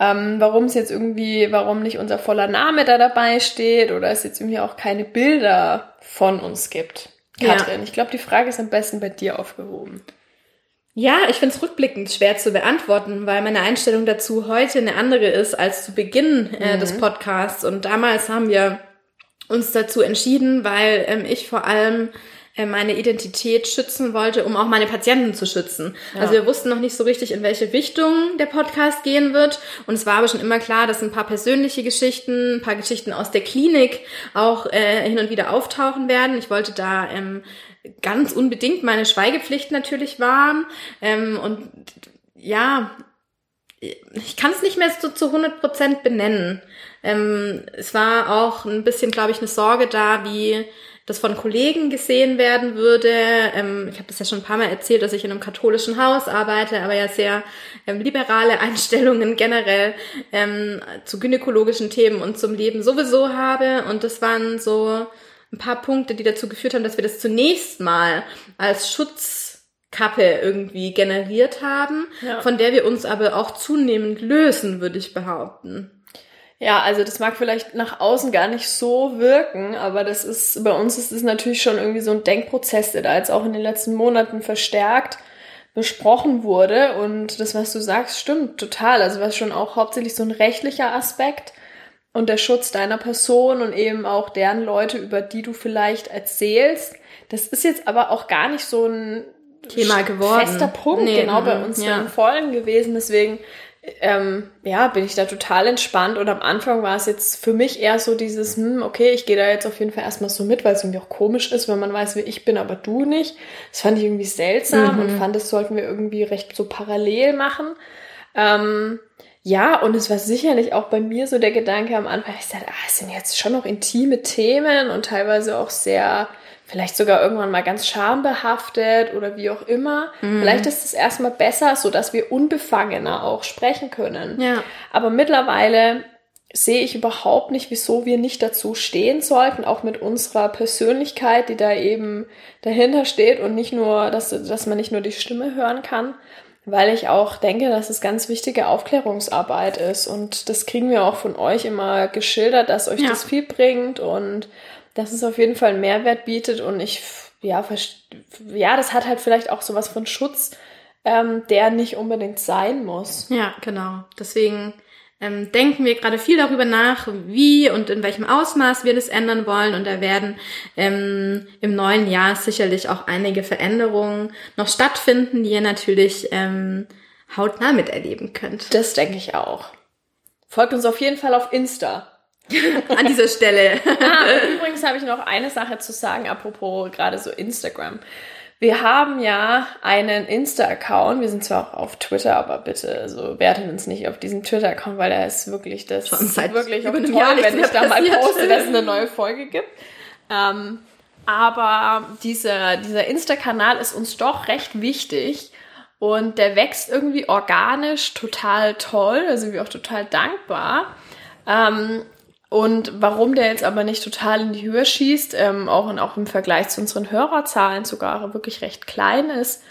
ähm, warum es jetzt irgendwie, warum nicht unser voller Name da dabei steht oder es jetzt irgendwie auch keine Bilder von uns gibt. Ja. Katrin, ich glaube, die Frage ist am besten bei dir aufgehoben. Ja, ich finde es rückblickend schwer zu beantworten, weil meine Einstellung dazu heute eine andere ist als zu Beginn äh, des Podcasts. Und damals haben wir uns dazu entschieden, weil ähm, ich vor allem meine Identität schützen wollte, um auch meine Patienten zu schützen. Also wir wussten noch nicht so richtig, in welche Richtung der Podcast gehen wird. Und es war aber schon immer klar, dass ein paar persönliche Geschichten, ein paar Geschichten aus der Klinik auch äh, hin und wieder auftauchen werden. Ich wollte da ähm, ganz unbedingt meine Schweigepflicht natürlich wahren. Ähm, und ja, ich kann es nicht mehr so zu 100 Prozent benennen. Ähm, es war auch ein bisschen, glaube ich, eine Sorge da, wie das von Kollegen gesehen werden würde. Ähm, ich habe das ja schon ein paar Mal erzählt, dass ich in einem katholischen Haus arbeite, aber ja sehr ähm, liberale Einstellungen generell ähm, zu gynäkologischen Themen und zum Leben sowieso habe. Und das waren so ein paar Punkte, die dazu geführt haben, dass wir das zunächst mal als Schutzkappe irgendwie generiert haben, Ja. von der wir uns aber auch zunehmend lösen, würde ich behaupten. Ja, also das mag vielleicht nach außen gar nicht so wirken, aber das ist, bei uns ist es natürlich schon irgendwie so ein Denkprozess, der da jetzt auch in den letzten Monaten verstärkt besprochen wurde. Und das, was du sagst, stimmt total. Also was schon auch hauptsächlich so ein rechtlicher Aspekt und der Schutz deiner Person und eben auch deren Leute, über die du vielleicht erzählst. Das ist jetzt aber auch gar nicht so ein Thema geworden. fester Punkt Nee, genau bei mhm, uns ja. in Folgen gewesen. Deswegen ähm, ja, bin ich da total entspannt und am Anfang war es jetzt für mich eher so dieses, hm, okay, ich gehe da jetzt auf jeden Fall erstmal so mit, weil es irgendwie auch komisch ist, wenn man weiß, wie ich bin, aber du nicht. Das fand ich irgendwie seltsam Mhm. und fand, das sollten wir irgendwie recht so parallel machen. Ähm, ja, und es war sicherlich auch bei mir so der Gedanke am Anfang, ich sagte, ah, es sind jetzt schon noch intime Themen und teilweise auch sehr, vielleicht sogar irgendwann mal ganz schambehaftet oder wie auch immer. Mhm. Vielleicht ist es erstmal besser, so dass wir unbefangener auch sprechen können. Ja. Aber mittlerweile sehe ich überhaupt nicht, wieso wir nicht dazu stehen sollten, auch mit unserer Persönlichkeit, die da eben dahinter steht und nicht nur, dass, dass man nicht nur die Stimme hören kann, weil ich auch denke, dass es ganz wichtige Aufklärungsarbeit ist und das kriegen wir auch von euch immer geschildert, dass euch Ja. das viel bringt und dass es auf jeden Fall einen Mehrwert bietet und ich, ja, ja, das hat halt vielleicht auch sowas von Schutz, ähm, der nicht unbedingt sein muss. Ja, genau. Deswegen ähm, denken wir gerade viel darüber nach, wie und in welchem Ausmaß wir das ändern wollen. Und da werden ähm, im neuen Jahr sicherlich auch einige Veränderungen noch stattfinden, die ihr natürlich ähm, hautnah miterleben könnt. Das denke ich auch. Folgt uns auf jeden Fall auf Insta. An dieser Stelle. Ah, übrigens habe ich noch eine Sache zu sagen, apropos gerade so Instagram. Wir haben ja einen Insta-Account. Wir sind zwar auch auf Twitter, aber bitte, also wertet uns nicht auf diesen Twitter-Account, weil der ist wirklich das Schon seit wirklich über toll, Jahr wenn ich da mal poste, dass es eine neue Folge gibt. Ähm, aber dieser, dieser Insta-Kanal ist uns doch recht wichtig. Und der wächst irgendwie organisch total toll. Da sind wir auch total dankbar. Ähm, und warum der jetzt aber nicht total in die Höhe schießt, ähm, auch, und auch im Vergleich zu unseren Hörerzahlen sogar wirklich recht klein ist,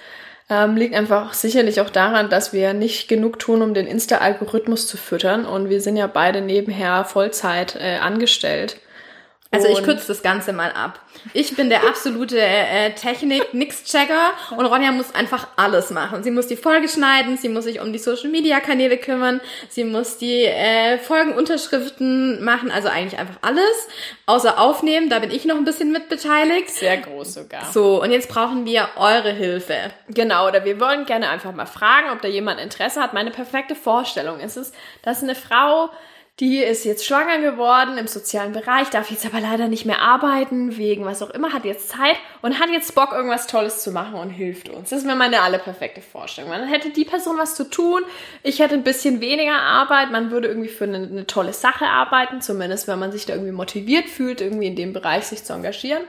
ähm, liegt einfach sicherlich auch daran, dass wir nicht genug tun, um den Insta-Algorithmus zu füttern. Und wir sind ja beide nebenher Vollzeit äh, angestellt. Also ich kürze das Ganze mal ab. Ich bin der absolute äh, Technik-Nix-Checker und Ronja muss einfach alles machen. Sie muss die Folge schneiden, sie muss sich um die Social-Media-Kanäle kümmern, sie muss die äh, Folgenunterschriften machen, also eigentlich einfach alles. Außer aufnehmen, da bin ich noch ein bisschen mit beteiligt. Sehr groß sogar. So, und jetzt brauchen wir eure Hilfe. Genau, oder wir wollen gerne einfach mal fragen, ob da jemand Interesse hat. Meine perfekte Vorstellung ist es, dass eine Frau, die ist jetzt schwanger geworden im sozialen Bereich, darf jetzt aber leider nicht mehr arbeiten, wegen was auch immer, hat jetzt Zeit und hat jetzt Bock, irgendwas Tolles zu machen und hilft uns. Das wäre meine allerperfekte Vorstellung. Dann hätte die Person was zu tun, ich hätte ein bisschen weniger Arbeit, man würde irgendwie für eine, eine tolle Sache arbeiten, zumindest wenn man sich da irgendwie motiviert fühlt, irgendwie in dem Bereich sich zu engagieren.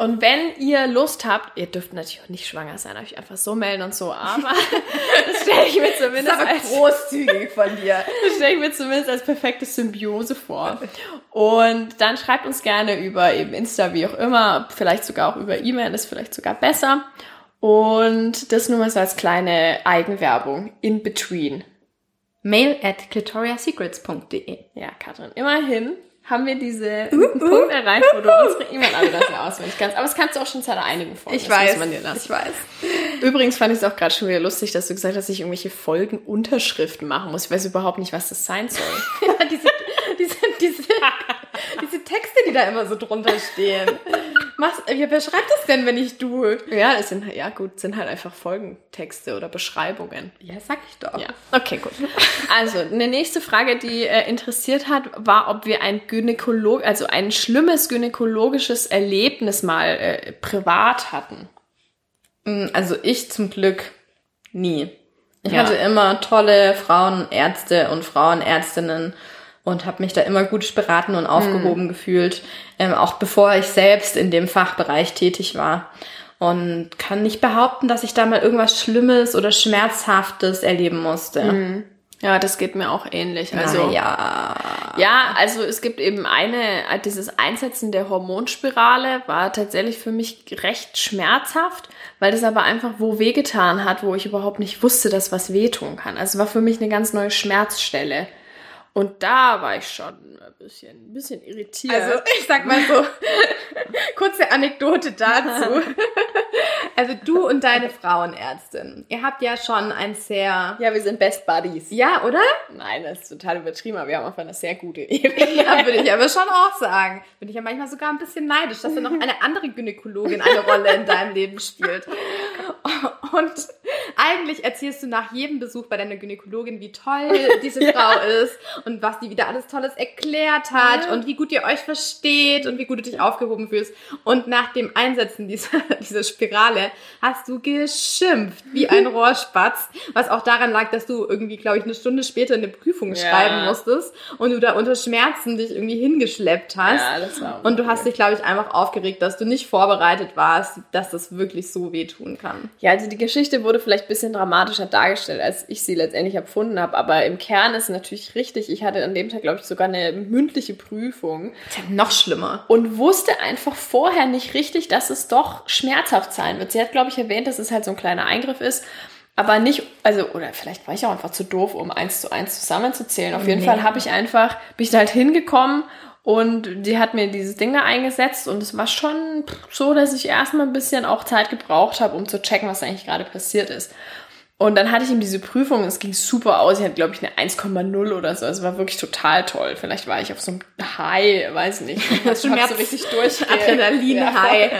Und wenn ihr Lust habt, ihr dürft natürlich auch nicht schwanger sein, euch einfach so melden und so, aber das stelle ich mir zumindest als, großzügig von dir. das stelle ich mir zumindest als perfekte Symbiose vor. Und dann schreibt uns gerne über eben Insta, wie auch immer, vielleicht sogar auch über E-Mail, ist vielleicht sogar besser. Und das nur mal so als kleine Eigenwerbung in between. Mail at clitoriasecrets.de Ja, Katrin, immerhin haben wir diese Punkt erreicht, wo du unsere E-Mail-Adresse auswendig kannst. Aber das kannst du auch schon seit einigen Folgen. Ich das weiß, man dir lassen. ich weiß. Übrigens fand ich es auch gerade schon wieder lustig, dass du gesagt hast, dass ich irgendwelche Folgenunterschriften machen muss. Ich weiß überhaupt nicht, was das sein soll. Ja, diese, diese, diese, diese Texte, die da immer so drunter stehen. Mach's, ja, wer schreibt das denn, wenn nicht du? ja, es sind ja gut, sind halt einfach Folgentexte oder Beschreibungen. Ja, sag ich doch. Ja, okay, gut. Also, eine nächste Frage, die äh, interessiert hat, war, ob wir ein Gynäkolog, also ein schlimmes gynäkologisches Erlebnis mal äh, privat hatten. Mm, Also ich zum Glück nie. Ich Ja. hatte immer tolle Frauenärzte und Frauenärztinnen und habe mich da immer gut beraten und aufgehoben gefühlt, ähm, auch bevor ich selbst in dem Fachbereich tätig war. Und kann nicht behaupten, dass ich da mal irgendwas Schlimmes oder Schmerzhaftes erleben musste. Ja, das geht mir auch ähnlich. Also, ja. Ja, also es gibt eben eine, dieses Einsetzen der Hormonspirale war tatsächlich für mich recht schmerzhaft, weil das aber einfach wo wehgetan hat, wo ich überhaupt nicht wusste, dass was wehtun kann. Also es war für mich eine ganz neue Schmerzstelle. Und da war ich schon ein bisschen, ein bisschen irritiert. Also ich sag mal so, kurze Anekdote dazu. Also du und deine Frauenärztin, ihr habt ja schon ein sehr... ja, wir sind Best Buddies. Ja, oder? Nein, das ist total übertrieben, aber wir haben einfach eine sehr gute Ehe. Ja, würde ich aber schon auch sagen. Bin ich ja manchmal sogar ein bisschen neidisch, dass da noch eine andere Gynäkologin eine Rolle in deinem Leben spielt. Und eigentlich erzählst du nach jedem Besuch bei deiner Gynäkologin, wie toll diese Frau ist und was die wieder alles Tolles erklärt hat Ja. und wie gut ihr euch versteht und wie gut du dich aufgehoben fühlst. Und nach dem Einsetzen dieser, dieser Spirale hast du geschimpft wie ein Rohrspatz, was auch daran lag, dass du irgendwie, glaube ich, eine Stunde später eine Prüfung Ja. schreiben musstest und du da unter Schmerzen dich irgendwie hingeschleppt hast. Ja, das war und du hast dich, glaube ich, einfach aufgeregt, dass du nicht vorbereitet warst, dass das wirklich so wehtun kann. Ja, also die Geschichte wurde vielleicht ein bisschen dramatischer dargestellt, als ich sie letztendlich empfunden habe. Aber im Kern ist natürlich richtig. Ich hatte an dem Tag, glaube ich, sogar eine mündliche Prüfung Das ist ja noch schlimmer. und wusste einfach vorher nicht richtig, dass es doch schmerzhaft sein wird. Sie hat, glaube ich, erwähnt, dass es halt so ein kleiner Eingriff ist. Aber nicht, also, oder vielleicht war ich auch einfach zu doof, um eins zu eins zusammenzuzählen. Auf jeden Nee. Fall habe ich einfach, bin ich da halt hingekommen und die hat mir dieses Ding da eingesetzt und es war schon so, dass ich erstmal ein bisschen auch Zeit gebraucht habe, um zu checken, was eigentlich gerade passiert ist. Und dann hatte ich ihm diese Prüfung und es ging super aus. Ich hatte, glaube ich, eine 1,0 oder so. Also war wirklich total toll. Vielleicht war ich auf so einem High, weiß nicht. Das Schmerz- so richtig durch. Adrenalin-High.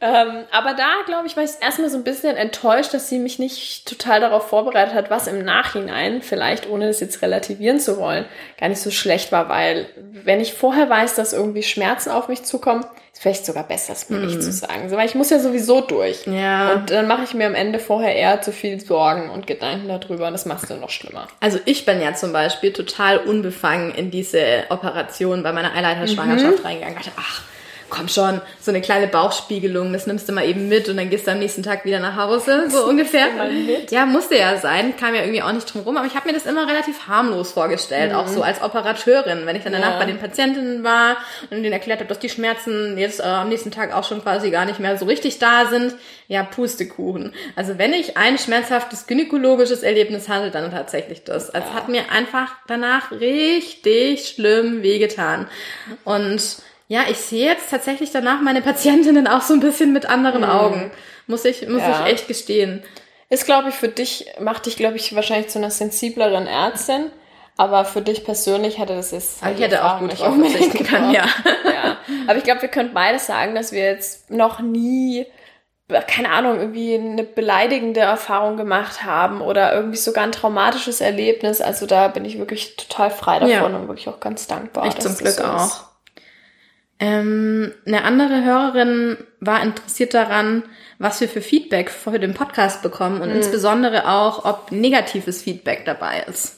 Ähm, aber da, glaube ich, war ich erstmal so ein bisschen enttäuscht, dass sie mich nicht total darauf vorbereitet hat, was im Nachhinein, vielleicht ohne das jetzt relativieren zu wollen, gar nicht so schlecht war, weil wenn ich vorher weiß, dass irgendwie Schmerzen auf mich zukommen, ist vielleicht sogar besser, es mir nicht zu sagen. So, weil ich muss ja sowieso durch. Ja. Und dann mache ich mir am Ende vorher eher zu viel Sorgen und Gedanken darüber und das machst du noch schlimmer. Also ich bin ja zum Beispiel total unbefangen in diese Operation bei meiner Eileiterschwangerschaft reingegangen. Ich dachte, ach, komm schon, so eine kleine Bauchspiegelung, das nimmst du mal eben mit und dann gehst du am nächsten Tag wieder nach Hause, so ungefähr. Ja, musste ja sein, kam ja irgendwie auch nicht drum rum, aber ich habe mir das immer relativ harmlos vorgestellt, auch so als Operateurin, wenn ich dann danach Ja. bei den Patientinnen war und denen erklärt habe, dass die Schmerzen jetzt äh, am nächsten Tag auch schon quasi gar nicht mehr so richtig da sind. Ja, Pustekuchen. Also wenn ich ein schmerzhaftes gynäkologisches Erlebnis hatte, dann tatsächlich das. Also es hat mir einfach danach richtig schlimm wehgetan. Und Ja, ich sehe jetzt tatsächlich danach meine Patientinnen auch so ein bisschen mit anderen Mhm. Augen. Muss ich, muss Ja. ich echt gestehen. Ist, glaube ich, für dich, macht dich, glaube ich, wahrscheinlich zu einer sensibleren Ärztin. Aber für dich persönlich hätte das jetzt. Aber ich hätte auch gut drauf verzichten können, ja. ja. Aber ich glaube, wir können beides sagen, dass wir jetzt noch nie, keine Ahnung, irgendwie eine beleidigende Erfahrung gemacht haben oder irgendwie sogar ein traumatisches Erlebnis. Also da bin ich wirklich total frei davon Ja. und wirklich auch ganz dankbar. Ich zum Glück so ist. Ähm, eine andere Hörerin war interessiert daran, was wir für Feedback für den Podcast bekommen Mhm. und insbesondere auch, ob negatives Feedback dabei ist.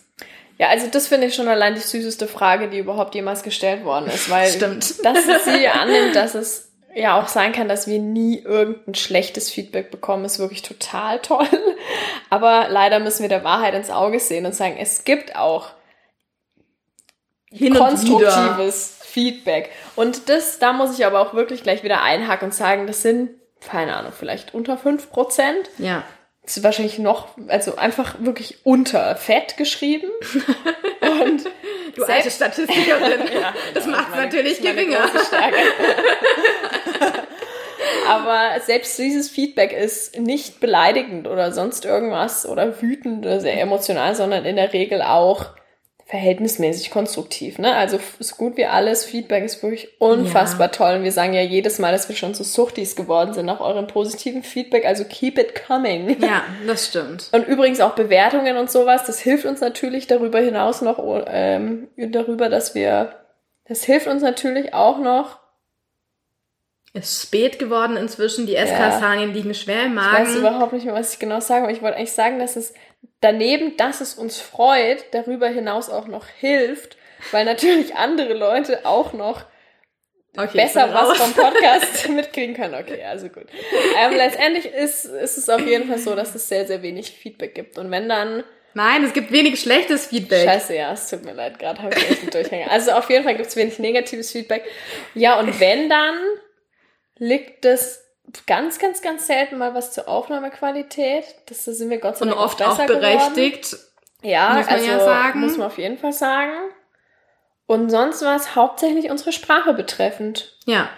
Ja, also das finde ich schon allein die süßeste Frage, die überhaupt jemals gestellt worden ist, weil Stimmt. dass sie annimmt, dass es ja auch sein kann, dass wir nie irgendein schlechtes Feedback bekommen, ist wirklich total toll. Aber leider müssen wir der Wahrheit ins Auge sehen und sagen, es gibt auch Hin und konstruktives Feedback. Und das, da muss ich aber auch wirklich gleich wieder einhaken und sagen, das sind, keine Ahnung, vielleicht unter 5%. Ja. Das ist wahrscheinlich noch, also einfach wirklich unter Fett geschrieben. Und Du alte Statistikerin. Ja, das genau, macht natürlich geringer. Aber selbst dieses Feedback ist nicht beleidigend oder sonst irgendwas oder wütend oder sehr emotional, sondern in der Regel auch verhältnismäßig konstruktiv. Ne? Also so gut wie alles, Feedback ist wirklich unfassbar toll. Und wir sagen ja jedes Mal, dass wir schon so Suchtis geworden sind nach eurem positiven Feedback. Also keep it coming. Ja, das stimmt. Und übrigens auch Bewertungen und sowas, das hilft uns natürlich darüber hinaus noch, ähm, darüber, dass wir, das hilft uns natürlich auch noch, Ist spät geworden inzwischen, die Esskastanien liegen schwer im ich weiß Magen. überhaupt nicht mehr, was ich genau sagen will. Ich wollte eigentlich sagen, dass es daneben, dass es uns freut, darüber hinaus auch noch hilft, weil natürlich andere Leute auch noch Okay, besser was vom Podcast mitkriegen können. Okay, also gut. Ähm, letztendlich ist, ist es auf jeden Fall so, dass es sehr, sehr wenig Feedback gibt. Und wenn dann Nein, es gibt wenig schlechtes Feedback. Scheiße, ja, es tut mir leid, gerade habe ich echt einen Durchhänger. Also auf jeden Fall gibt es wenig negatives Feedback. Ja, und wenn dann, liegt es ganz, ganz, ganz selten mal was zur Aufnahmequalität. Das da sind wir Gott sei Und Dank oft auch geworden. berechtigt. Ja, muss man also ja sagen. muss man auf jeden Fall sagen. Und sonst war es hauptsächlich unsere Sprache betreffend. Ja.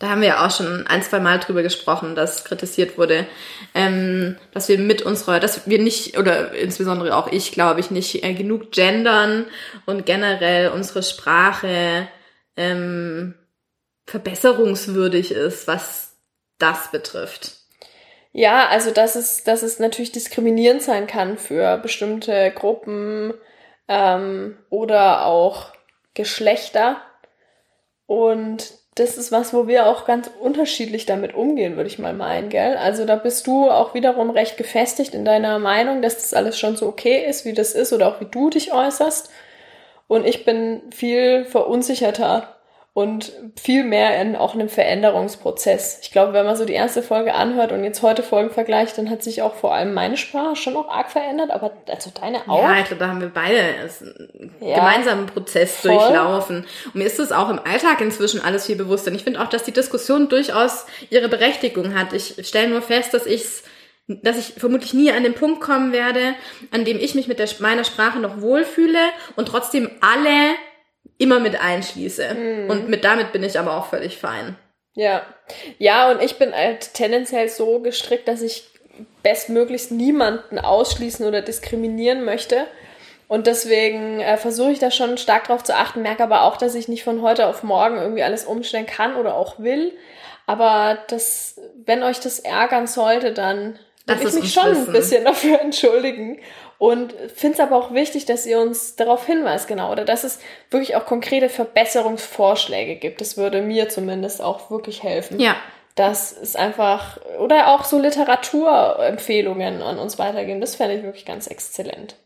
Da haben wir ja auch schon ein, zwei Mal drüber gesprochen, dass kritisiert wurde, ähm, dass wir mit unserer, dass wir nicht, oder insbesondere auch ich, glaube ich, nicht äh, genug gendern und generell unsere Sprache ähm, verbesserungswürdig ist, was das betrifft. Ja, also dass es, dass es natürlich diskriminierend sein kann für bestimmte Gruppen ähm, oder auch Geschlechter. Und das ist was, wo wir auch ganz unterschiedlich damit umgehen, würde ich mal meinen, gell? Also da bist du auch wiederum recht gefestigt in deiner Meinung, dass das alles schon so okay ist, wie das ist oder auch wie du dich äußerst. Und ich bin viel verunsicherter und viel mehr in auch einem Veränderungsprozess. Ich glaube, wenn man so die erste Folge anhört und jetzt heute Folgen vergleicht, dann hat sich auch vor allem meine Sprache schon auch arg verändert, aber also deine auch. Ja, ich glaube, da haben wir beide einen Ja. gemeinsamen Prozess Voll. durchlaufen. Und mir ist das auch im Alltag inzwischen alles viel bewusster. Und ich finde auch, dass die Diskussion durchaus ihre Berechtigung hat. Ich stelle nur fest, dass ich's dass ich vermutlich nie an den Punkt kommen werde, an dem ich mich mit der, meiner Sprache noch wohlfühle und trotzdem alle immer mit einschließe. Mhm. Und mit damit bin ich aber auch völlig fein. Ja. Ja, und ich bin halt tendenziell so gestrickt, dass ich bestmöglichst niemanden ausschließen oder diskriminieren möchte. Und deswegen äh, versuche ich da schon stark drauf zu achten, merke aber auch, dass ich nicht von heute auf morgen irgendwie alles umstellen kann oder auch will. Aber das, wenn euch das ärgern sollte, dann würde ich mich schon ein wissen. bisschen dafür entschuldigen. Und finde es aber auch wichtig, dass ihr uns darauf hinweist, genau, oder dass es wirklich auch konkrete Verbesserungsvorschläge gibt. Das würde mir zumindest auch wirklich helfen. Ja. Das ist einfach, oder auch so Literaturempfehlungen an uns weitergeben. Das fände ich wirklich ganz exzellent.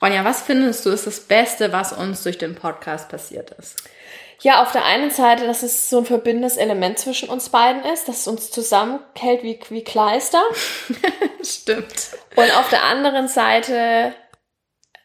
Ronja, was findest du ist das Beste, was uns durch den Podcast passiert ist? Ja, auf der einen Seite, dass es so ein verbindendes Element zwischen uns beiden ist, dass es uns zusammenhält wie, wie Kleister. Stimmt. Und auf der anderen Seite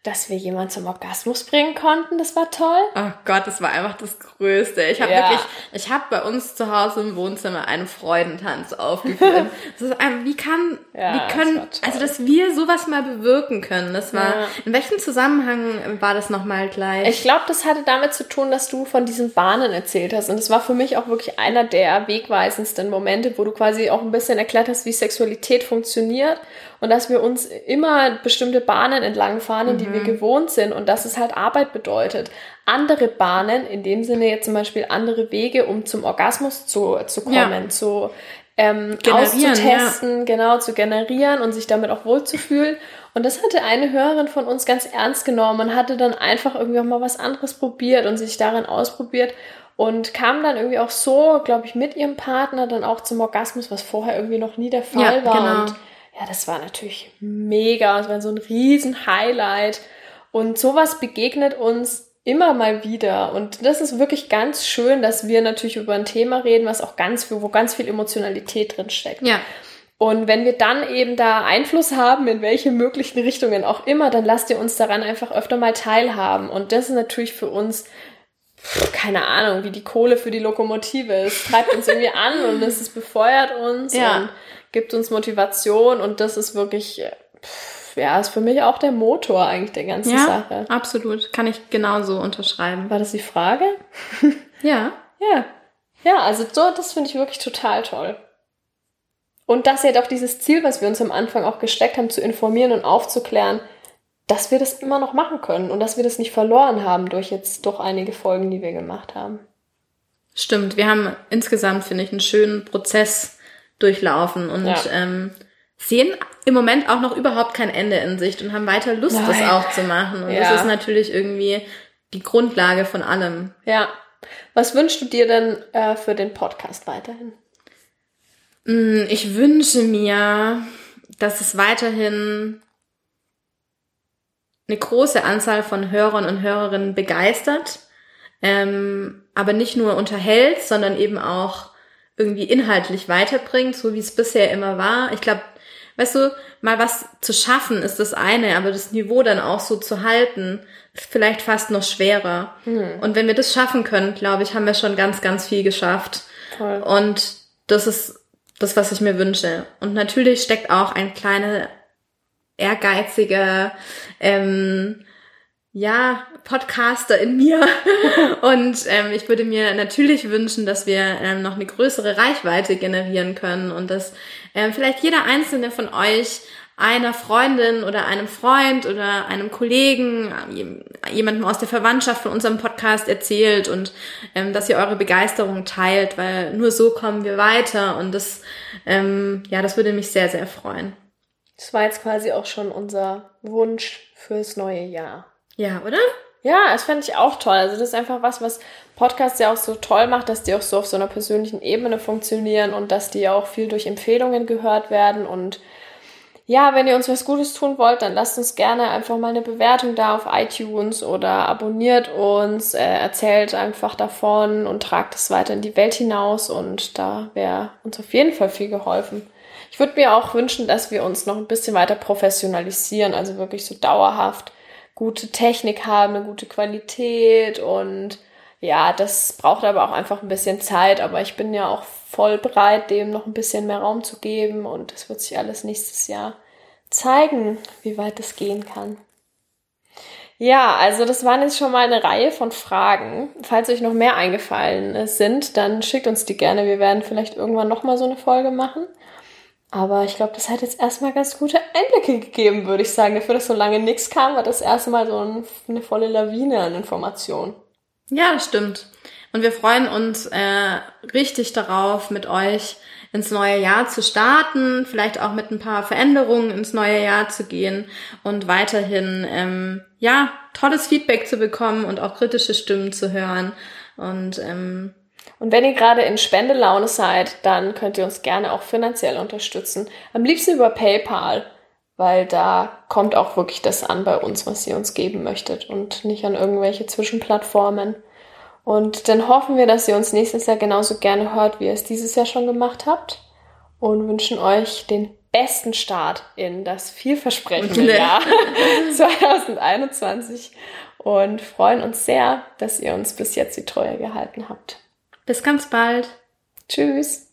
dass wir jemanden zum Orgasmus bringen konnten. Das war toll. Oh Gott, das war einfach das Größte. Ich habe Ja. wirklich, ich habe bei uns zu Hause im Wohnzimmer einen Freudentanz aufgeführt. das ist einfach, wie kann, Ja, wie das können, toll. also dass wir sowas mal bewirken können. Das war, Ja. in welchem Zusammenhang war das nochmal gleich? Ich glaube, das hatte damit zu tun, dass du von diesen Bahnen erzählt hast. Und das war für mich auch wirklich einer der wegweisendsten Momente, wo du quasi auch ein bisschen erklärt hast, wie Sexualität funktioniert und dass wir uns immer bestimmte Bahnen entlang fahren, in die wir gewohnt sind und dass es halt Arbeit bedeutet. Andere Bahnen, in dem Sinne jetzt zum Beispiel andere Wege, um zum Orgasmus zu, zu kommen, Ja. zu ähm, auszutesten, genau, zu generieren und sich damit auch wohlzufühlen. Und das hatte eine Hörerin von uns ganz ernst genommen und hatte dann einfach irgendwie auch mal was anderes probiert und sich darin ausprobiert und kam dann irgendwie auch so, glaube ich, mit ihrem Partner dann auch zum Orgasmus, was vorher irgendwie noch nie der Fall Ja, war. genau. Und ja, das war natürlich mega. Es war so ein riesen Highlight. Und sowas begegnet uns immer mal wieder. Und das ist wirklich ganz schön, dass wir natürlich über ein Thema reden, was auch ganz viel, wo ganz viel Emotionalität drin steckt. ja, Und wenn wir dann eben da Einfluss haben, in welche möglichen Richtungen auch immer, dann lasst ihr uns daran einfach öfter mal teilhaben. Und das ist natürlich für uns, keine Ahnung, wie die Kohle für die Lokomotive. Es treibt uns irgendwie an und es befeuert uns Ja. und gibt uns Motivation. Und das ist wirklich, äh, pff, ja, ist für mich auch der Motor eigentlich der ganzen ja, Sache. absolut. Kann ich genauso unterschreiben. War das die Frage? Ja, Ja. Ja, also so, das finde ich wirklich total toll. Und dass ja doch dieses Ziel, was wir uns am Anfang auch gesteckt haben, zu informieren und aufzuklären, dass wir das immer noch machen können und dass wir das nicht verloren haben durch jetzt doch einige Folgen, die wir gemacht haben. stimmt. Wir haben insgesamt, finde ich, einen schönen Prozess durchlaufen und Ja. ähm, sehen im Moment auch noch überhaupt kein Ende in Sicht und haben weiter Lust, das Nein. auch zu machen. Und Ja. das ist natürlich irgendwie die Grundlage von allem. Ja. Was wünschst du dir denn äh, für den Podcast weiterhin? Mm, Ich wünsche mir, dass es weiterhin eine große Anzahl von Hörern und Hörerinnen begeistert, ähm, aber nicht nur unterhält, sondern eben auch irgendwie inhaltlich weiterbringt, so wie es bisher immer war. Ich glaube, weißt du, mal was zu schaffen ist das eine, aber das Niveau dann auch so zu halten, ist vielleicht fast noch schwerer. Und wenn wir das schaffen können, glaube ich, haben wir schon ganz, ganz viel geschafft. Toll. Und das ist das, was ich mir wünsche. Und natürlich steckt auch ein kleiner, ehrgeiziger, ähm, ja, Podcaster in mir. und ähm, ich würde mir natürlich wünschen, dass wir ähm, noch eine größere Reichweite generieren können und dass ähm, vielleicht jeder einzelne von euch einer Freundin oder einem Freund oder einem Kollegen, jem- jemandem aus der Verwandtschaft von unserem Podcast erzählt und ähm, dass ihr eure Begeisterung teilt, weil nur so kommen wir weiter und das, ähm, ja, das würde mich sehr, sehr freuen. Das war jetzt quasi auch schon unser Wunsch fürs neue Jahr. Ja, oder? Ja, das fände ich auch toll. Also das ist einfach was, was Podcasts ja auch so toll macht, dass die auch so auf so einer persönlichen Ebene funktionieren und dass die auch viel durch Empfehlungen gehört werden. Und ja, wenn ihr uns was Gutes tun wollt, dann lasst uns gerne einfach mal eine Bewertung da auf iTunes oder abonniert uns, äh, erzählt einfach davon und tragt es weiter in die Welt hinaus und da wäre uns auf jeden Fall viel geholfen. Ich würde mir auch wünschen, dass wir uns noch ein bisschen weiter professionalisieren, also wirklich so dauerhaft gute Technik haben, eine gute Qualität und ja, das braucht aber auch einfach ein bisschen Zeit, aber ich bin ja auch voll bereit, dem noch ein bisschen mehr Raum zu geben und es wird sich alles nächstes Jahr zeigen, wie weit es gehen kann. Ja, also das waren jetzt schon mal eine Reihe von Fragen. Falls euch noch mehr eingefallen sind, dann schickt uns die gerne. Wir werden vielleicht irgendwann noch mal so eine Folge machen. Aber ich glaube, das hat jetzt erstmal ganz gute Einblicke gegeben, würde ich sagen. Dafür, dass so lange nichts kam, war das erste Mal so ein, eine volle Lawine an Informationen. Ja, das stimmt. Und wir freuen uns äh, richtig darauf, mit euch ins neue Jahr zu starten, vielleicht auch mit ein paar Veränderungen ins neue Jahr zu gehen und weiterhin ähm, ja tolles Feedback zu bekommen und auch kritische Stimmen zu hören. Und ähm, Und wenn ihr gerade in Spendelaune seid, dann könnt ihr uns gerne auch finanziell unterstützen. Am liebsten über PayPal, weil da kommt auch wirklich das an bei uns, was ihr uns geben möchtet und nicht an irgendwelche Zwischenplattformen. Und dann hoffen wir, dass ihr uns nächstes Jahr genauso gerne hört, wie ihr es dieses Jahr schon gemacht habt und wünschen euch den besten Start in das vielversprechende Jahr 2021 und freuen uns sehr, dass ihr uns bis jetzt die Treue gehalten habt. Bis ganz bald. Tschüss.